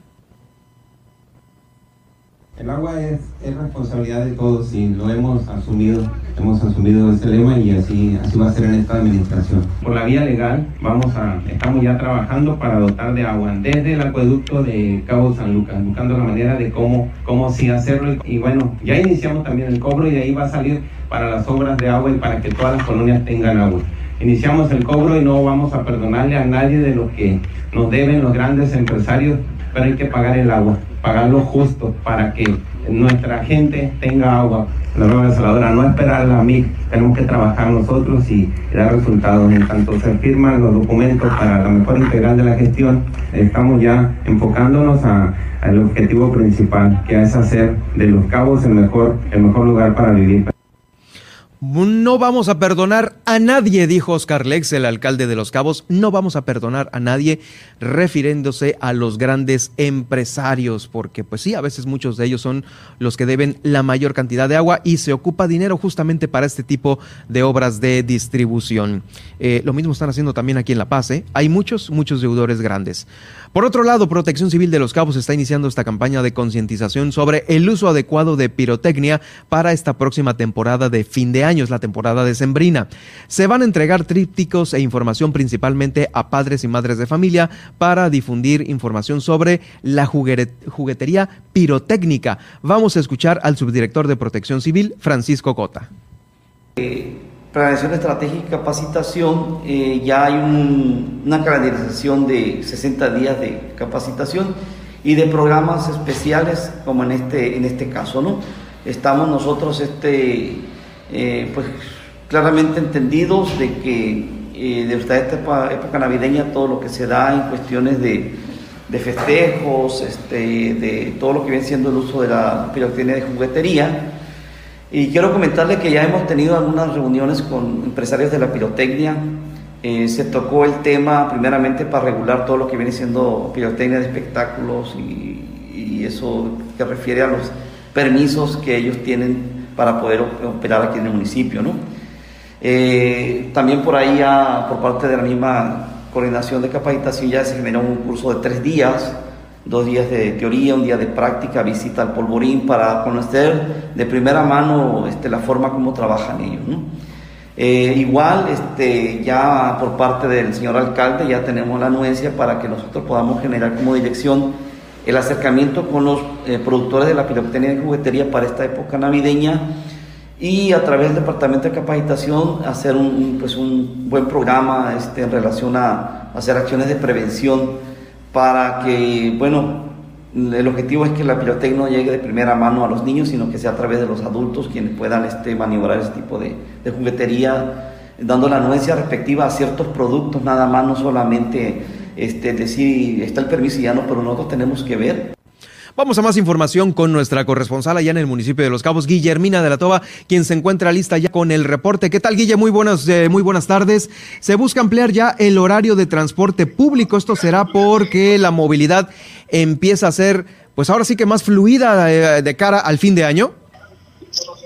El agua es, responsabilidad de todos y lo hemos asumido, hemos asumido este lema y así, así va a ser en esta administración. Por la vía legal vamos a, estamos ya trabajando para dotar de agua desde el acueducto de Cabo San Lucas, buscando la manera de cómo, cómo sí hacerlo y bueno, ya iniciamos también el cobro y de ahí va a salir para las obras de agua y para que todas las colonias tengan agua iniciamos el cobro y no vamos a perdonarle a nadie de lo que nos deben los grandes empresarios, pero hay que pagar el agua, pagarlo justo para que nuestra gente tenga agua. La nueva desaladora, no esperar a mí, tenemos que trabajar nosotros y, dar resultados. En tanto se firman los documentos para la mejor integral de la gestión, estamos ya enfocándonos al objetivo principal, que es hacer de los cabos el mejor, el mejor lugar para vivir.
No vamos a perdonar a nadie, dijo Oscar Lex, el alcalde de Los Cabos. No vamos a perdonar a nadie, refiriéndose a los grandes empresarios, porque pues sí, a veces muchos de ellos son los que deben la mayor cantidad de agua y se ocupa dinero justamente para este tipo de obras de distribución. Eh, lo mismo están haciendo también aquí en La Paz. ¿eh? Hay muchos, muchos deudores grandes. Por otro lado, Protección Civil de Los Cabos está iniciando esta campaña de concientización sobre el uso adecuado de pirotecnia para esta próxima temporada de fin de año, es la temporada decembrina. Se van a entregar trípticos e información principalmente a padres y madres de familia para difundir información sobre la juguetería pirotécnica. Vamos a escuchar al subdirector de Protección Civil, Francisco Cota.
Eh, Planeación estratégica y capacitación, eh, ya hay una calendarización de 60 días de capacitación y de programas especiales como en este, en este caso, ¿no? Estamos nosotros este, eh, pues, claramente entendidos de que eh, de esta época, navideña todo lo que se da en cuestiones de, de festejos, este, de todo lo que viene siendo el uso de la pirotecnia de juguetería, y quiero comentarle que ya hemos tenido algunas reuniones con empresarios de la pirotecnia. Eh, se tocó el tema primeramente para regular todo lo que viene siendo pirotecnia de espectáculos y, eso que refiere a los permisos que ellos tienen para poder operar aquí en el municipio. ¿no? Eh, también por ahí, ya, por parte de la misma coordinación de capacitación, ya se generó un curso de tres días dos días de teoría, un día de práctica, visita al polvorín para conocer de primera mano este, la forma como trabajan ellos. Eh, igual, este, ya por parte del señor alcalde, ya tenemos la anuencia para que nosotros podamos generar como dirección el acercamiento con los eh, productores de la pirotecnia de juguetería para esta época navideña y a través del departamento de capacitación hacer un, pues un buen programa este, en relación a hacer acciones de prevención para que, bueno, el objetivo es que la pirotecnia no llegue de primera mano a los niños, sino que sea a través de los adultos quienes puedan este, maniobrar ese tipo de, juguetería dando la anuencia respectiva a ciertos productos, nada más, no solamente este, decir está el permiso y ya no, pero nosotros tenemos que ver
Vamos a más información con nuestra corresponsal allá en el municipio de Los Cabos, Guillermina de la Toba, quien se encuentra lista ya con el reporte. ¿Qué tal, Guille? Muy buenas, eh, muy buenas tardes. Se busca ampliar ya el horario de transporte público. Esto será porque la movilidad empieza a ser, pues ahora sí que más fluida eh, de cara al fin de año.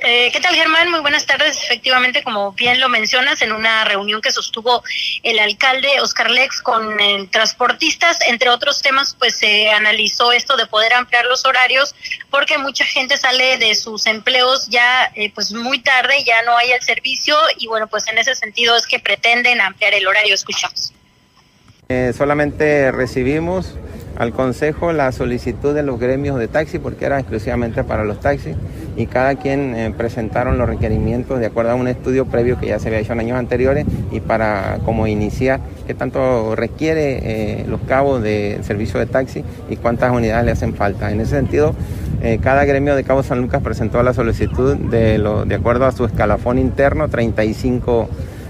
Eh, ¿Qué tal, Germán? Muy buenas tardes. Efectivamente, como bien lo mencionas, en una reunión que sostuvo el alcalde Oscar Lex con eh, transportistas, entre otros temas, pues se analizó esto de poder ampliar los horarios, porque mucha gente sale de sus empleos ya eh, pues muy tarde, ya no hay el servicio, y bueno, pues en ese sentido es que pretenden ampliar el horario. Escuchamos.
solamente recibimos al Consejo la solicitud de los gremios de taxi, porque era exclusivamente para los taxis, y cada quien eh, presentaron los requerimientos de acuerdo a un estudio previo que ya se había hecho en años anteriores y para como iniciar qué tanto requiere eh, los cabos de servicio de taxi y cuántas unidades le hacen falta. En ese sentido, eh, cada gremio de Cabo San Lucas presentó la solicitud de, lo, de acuerdo a su escalafón interno, 35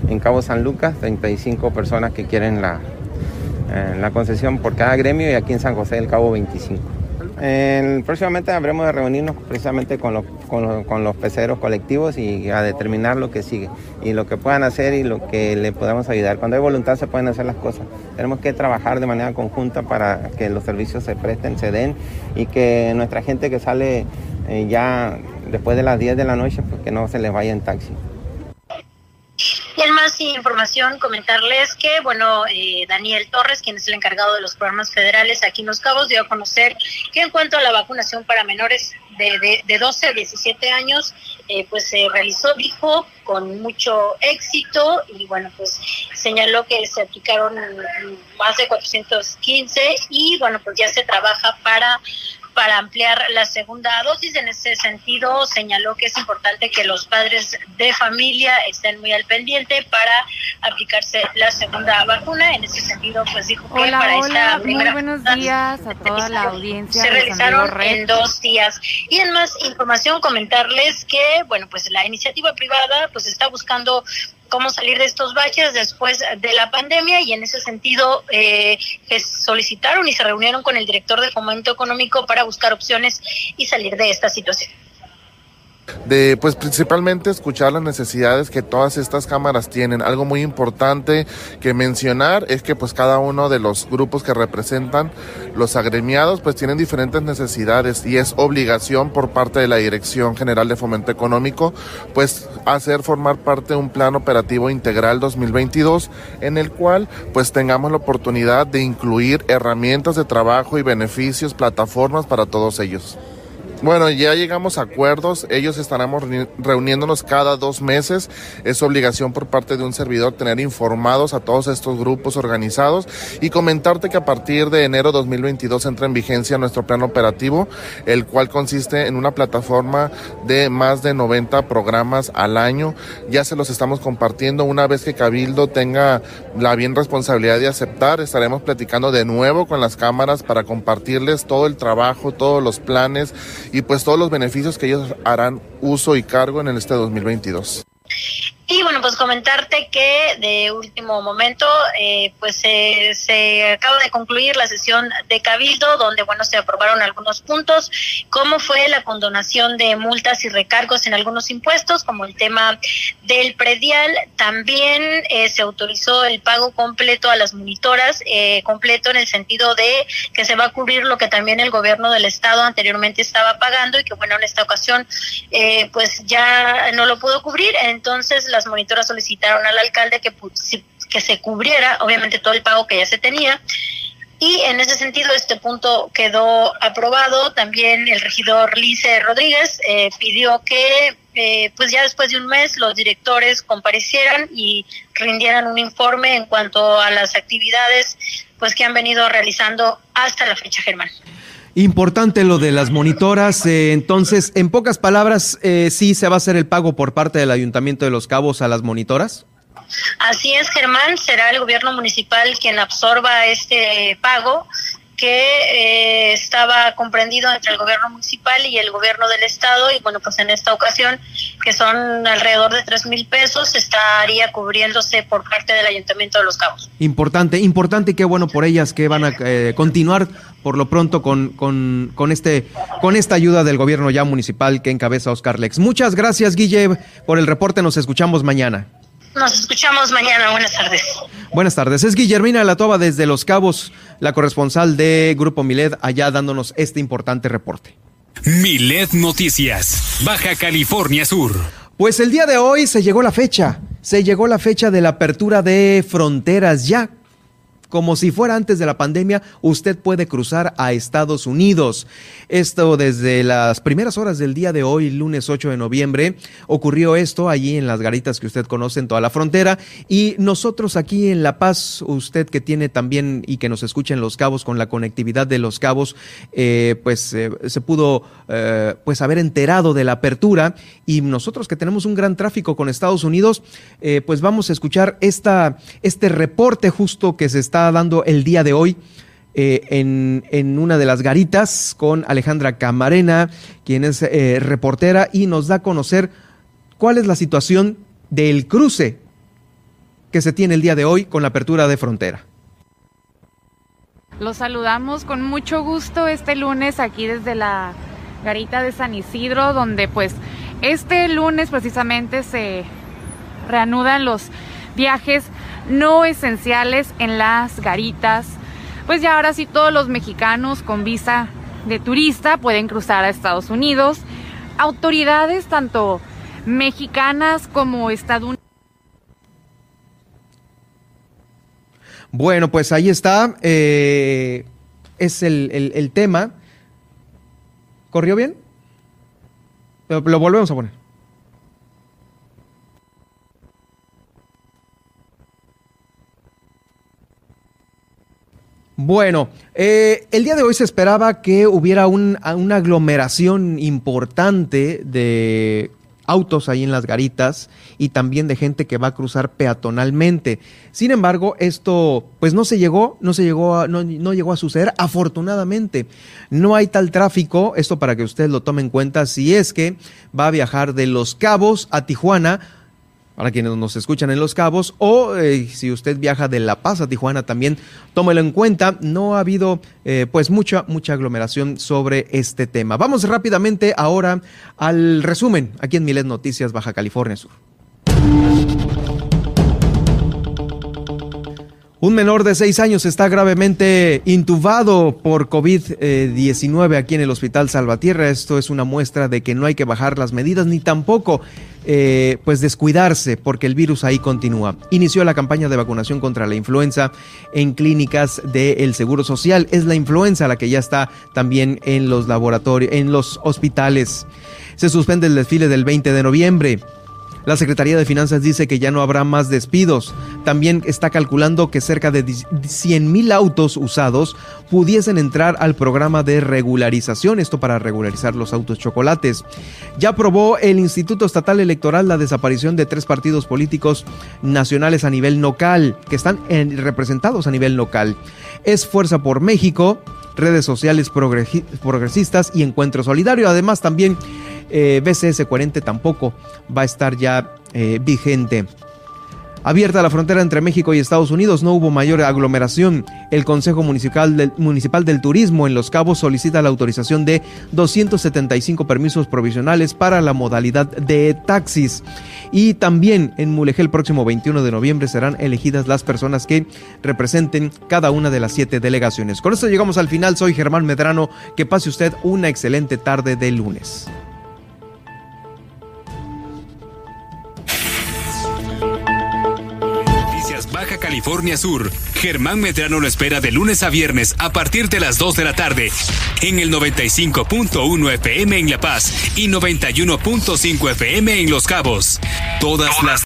en Cabo San Lucas, 35 personas que quieren la, la concesión por cada gremio y aquí en San José del Cabo 25. Próximamente habremos de reunirnos precisamente con los, con, los, peceros colectivos y a determinar lo que sigue y lo que puedan hacer y lo que le podamos ayudar. Cuando hay voluntad se pueden hacer las cosas. Tenemos que trabajar de manera conjunta para que los servicios se presten, se den y que nuestra gente que sale eh, ya después de las 10 de la noche, pues que no se les vaya en taxi.
Y más información, comentarles que, bueno, eh, Daniel Torres, quien es el encargado de los programas federales aquí en Los Cabos, dio a conocer que en cuanto a la vacunación para menores de, de, 12 a 17 años, eh, pues se realizó, dijo, con mucho éxito y bueno, pues señaló que se aplicaron más de 415 y bueno, pues ya se trabaja para para ampliar la segunda dosis. En ese sentido, señaló que es importante que los padres de familia estén muy al pendiente para aplicarse la segunda vacuna. En ese sentido, pues dijo que para esta primera
muy buenos días a toda la audiencia.
Se realizaron en dos días. Y en más información, comentarles que, bueno, pues la iniciativa privada pues está buscando cómo salir de estos baches después de la pandemia y en ese sentido eh, solicitaron y se reunieron con el director de fomento económico para buscar opciones y salir de esta situación
de pues principalmente escuchar las necesidades que todas estas cámaras tienen. Algo muy importante que mencionar es que pues cada uno de los grupos que representan los agremiados pues tienen diferentes necesidades y es obligación por parte de la Dirección General de Fomento Económico pues hacer formar parte de un plan operativo integral 2022 en el cual pues tengamos la oportunidad de incluir herramientas de trabajo y beneficios, plataformas para todos ellos. Bueno, ya llegamos a acuerdos. Ellos estaremos reuniéndonos cada dos meses. Es obligación por parte de un servidor tener informados a todos estos grupos organizados y comentarte que a partir de enero 2022 entra en vigencia nuestro plan operativo, el cual consiste en una plataforma de más de 90 programas al año. Ya se los estamos compartiendo. Una vez que Cabildo tenga la bien responsabilidad de aceptar, estaremos platicando de nuevo con las cámaras para compartirles todo el trabajo, todos los planes y pues todos los beneficios que ellos harán uso y cargo en este 2022.
Y bueno, pues comentarte que de último momento, eh, pues se acaba de concluir la sesión de Cabildo, donde bueno, se aprobaron algunos puntos, como fue la condonación de multas y recargos en algunos impuestos, como el tema del predial. También eh, se autorizó el pago completo a las monitoras, eh, completo en el sentido de que se va a cubrir lo que también el gobierno del estado anteriormente estaba pagando y que bueno, en esta ocasión pues ya no lo pudo cubrir. Entonces, la las monitoras solicitaron al alcalde que, que se cubriera, obviamente, todo el pago que ya se tenía. Y en ese sentido, este punto quedó aprobado. También el regidor Lice Rodríguez eh, pidió que, eh, pues ya después de un mes, los directores comparecieran y rindieran un informe en cuanto a las actividades pues que han venido realizando hasta la fecha, Germán.
Importante lo de las monitoras. Eh, entonces, en pocas palabras, eh, sí se va a hacer el pago por parte del Ayuntamiento de Los Cabos a las monitoras.
Así es, Germán. Será el gobierno municipal quien absorba este pago que eh, estaba comprendido entre el gobierno municipal y el gobierno del estado y bueno pues en esta ocasión que son alrededor de tres mil pesos estaría cubriéndose por parte del ayuntamiento de Los Cabos.
Importante, importante y qué bueno por ellas que van a eh, continuar por lo pronto con, con, con, este, con esta ayuda del gobierno ya municipal que encabeza Oscar Lex. Muchas gracias Guille por el reporte, nos escuchamos mañana.
Nos escuchamos mañana. Buenas tardes.
Buenas tardes. Es Guillermina Latoba desde Los Cabos, la corresponsal de Grupo Milet, allá dándonos este importante reporte.
Milet Noticias, Baja California Sur.
Pues el día de hoy se llegó la fecha. Se llegó la fecha de la apertura de fronteras ya como si fuera antes de la pandemia, usted puede cruzar a Estados Unidos. Esto desde las primeras horas del día de hoy, lunes 8 de noviembre, ocurrió esto allí en las garitas que usted conoce en toda la frontera y nosotros aquí en La Paz, usted que tiene también y que nos escucha en Los Cabos con la conectividad de Los Cabos, eh, pues eh, se pudo eh, pues haber enterado de la apertura y nosotros que tenemos un gran tráfico con Estados Unidos, pues vamos a escuchar esta, este reporte justo que se está dando el día de hoy eh, en, en, una de las garitas con Alejandra Camarena, quien es eh, reportera y nos da a conocer cuál es la situación del cruce que se tiene el día de hoy con la apertura de frontera.
Los saludamos con mucho gusto este lunes aquí desde la garita de San Isidro, donde pues este lunes precisamente se reanudan los viajes no esenciales en las garitas. Pues ya ahora sí todos los mexicanos con visa de turista pueden cruzar a Estados Unidos. Autoridades tanto mexicanas como estadounidenses.
Bueno, pues ahí está. Eh, es el, el, tema. ¿Corrió bien? lo volvemos a poner. Bueno, eh, el día de hoy se esperaba que hubiera una aglomeración importante de autos ahí en las garitas y también de gente que va a cruzar peatonalmente. Sin embargo, esto pues no se llegó, no se llegó no, no, llegó a suceder afortunadamente. No hay tal tráfico, esto para que usted lo tome en cuenta si es que va a viajar de Los Cabos a Tijuana para quienes nos escuchan en Los Cabos, o eh, si usted viaja de La Paz a Tijuana también, tómelo en cuenta, no ha habido eh, pues mucha, mucha aglomeración sobre este tema. Vamos rápidamente ahora al resumen aquí en Milet Noticias, Baja California Sur. Un menor de seis años está gravemente intubado por COVID-19 aquí en el Hospital Salvatierra. Esto es una muestra de que no hay que bajar las medidas ni tampoco eh, pues descuidarse porque el virus ahí continúa. Inició la campaña de vacunación contra la influenza en clínicas del Seguro Social. Es la influenza la que ya está también en los laboratorios, en los hospitales. Se suspende el desfile del 20 de noviembre. La Secretaría de Finanzas dice que ya no habrá más despidos. También está calculando que cerca de 100 mil autos usados pudiesen entrar al programa de regularización, esto para regularizar los autos chocolates. Ya aprobó el Instituto Estatal Electoral la desaparición de tres partidos políticos nacionales a nivel local, que están representados a nivel local. Es Fuerza por México, redes sociales progresistas y Encuentro Solidario. Además, también eh, BCS 40 tampoco va a estar ya eh, vigente. Abierta la frontera entre México y Estados Unidos, no hubo mayor aglomeración. El Consejo Municipal del, Municipal del Turismo en Los Cabos solicita la autorización de 275 permisos provisionales para la modalidad de taxis. Y también en Mulegé el próximo 21 de noviembre serán elegidas las personas que representen cada una de las siete delegaciones. Con esto llegamos al final. Soy Germán Medrano. Que pase usted una excelente tarde de lunes.
California Sur. Germán Medrano lo espera de lunes a viernes a partir de las 2 de la tarde en el 95.1 FM en La Paz y 91.5 FM en Los Cabos. Todas las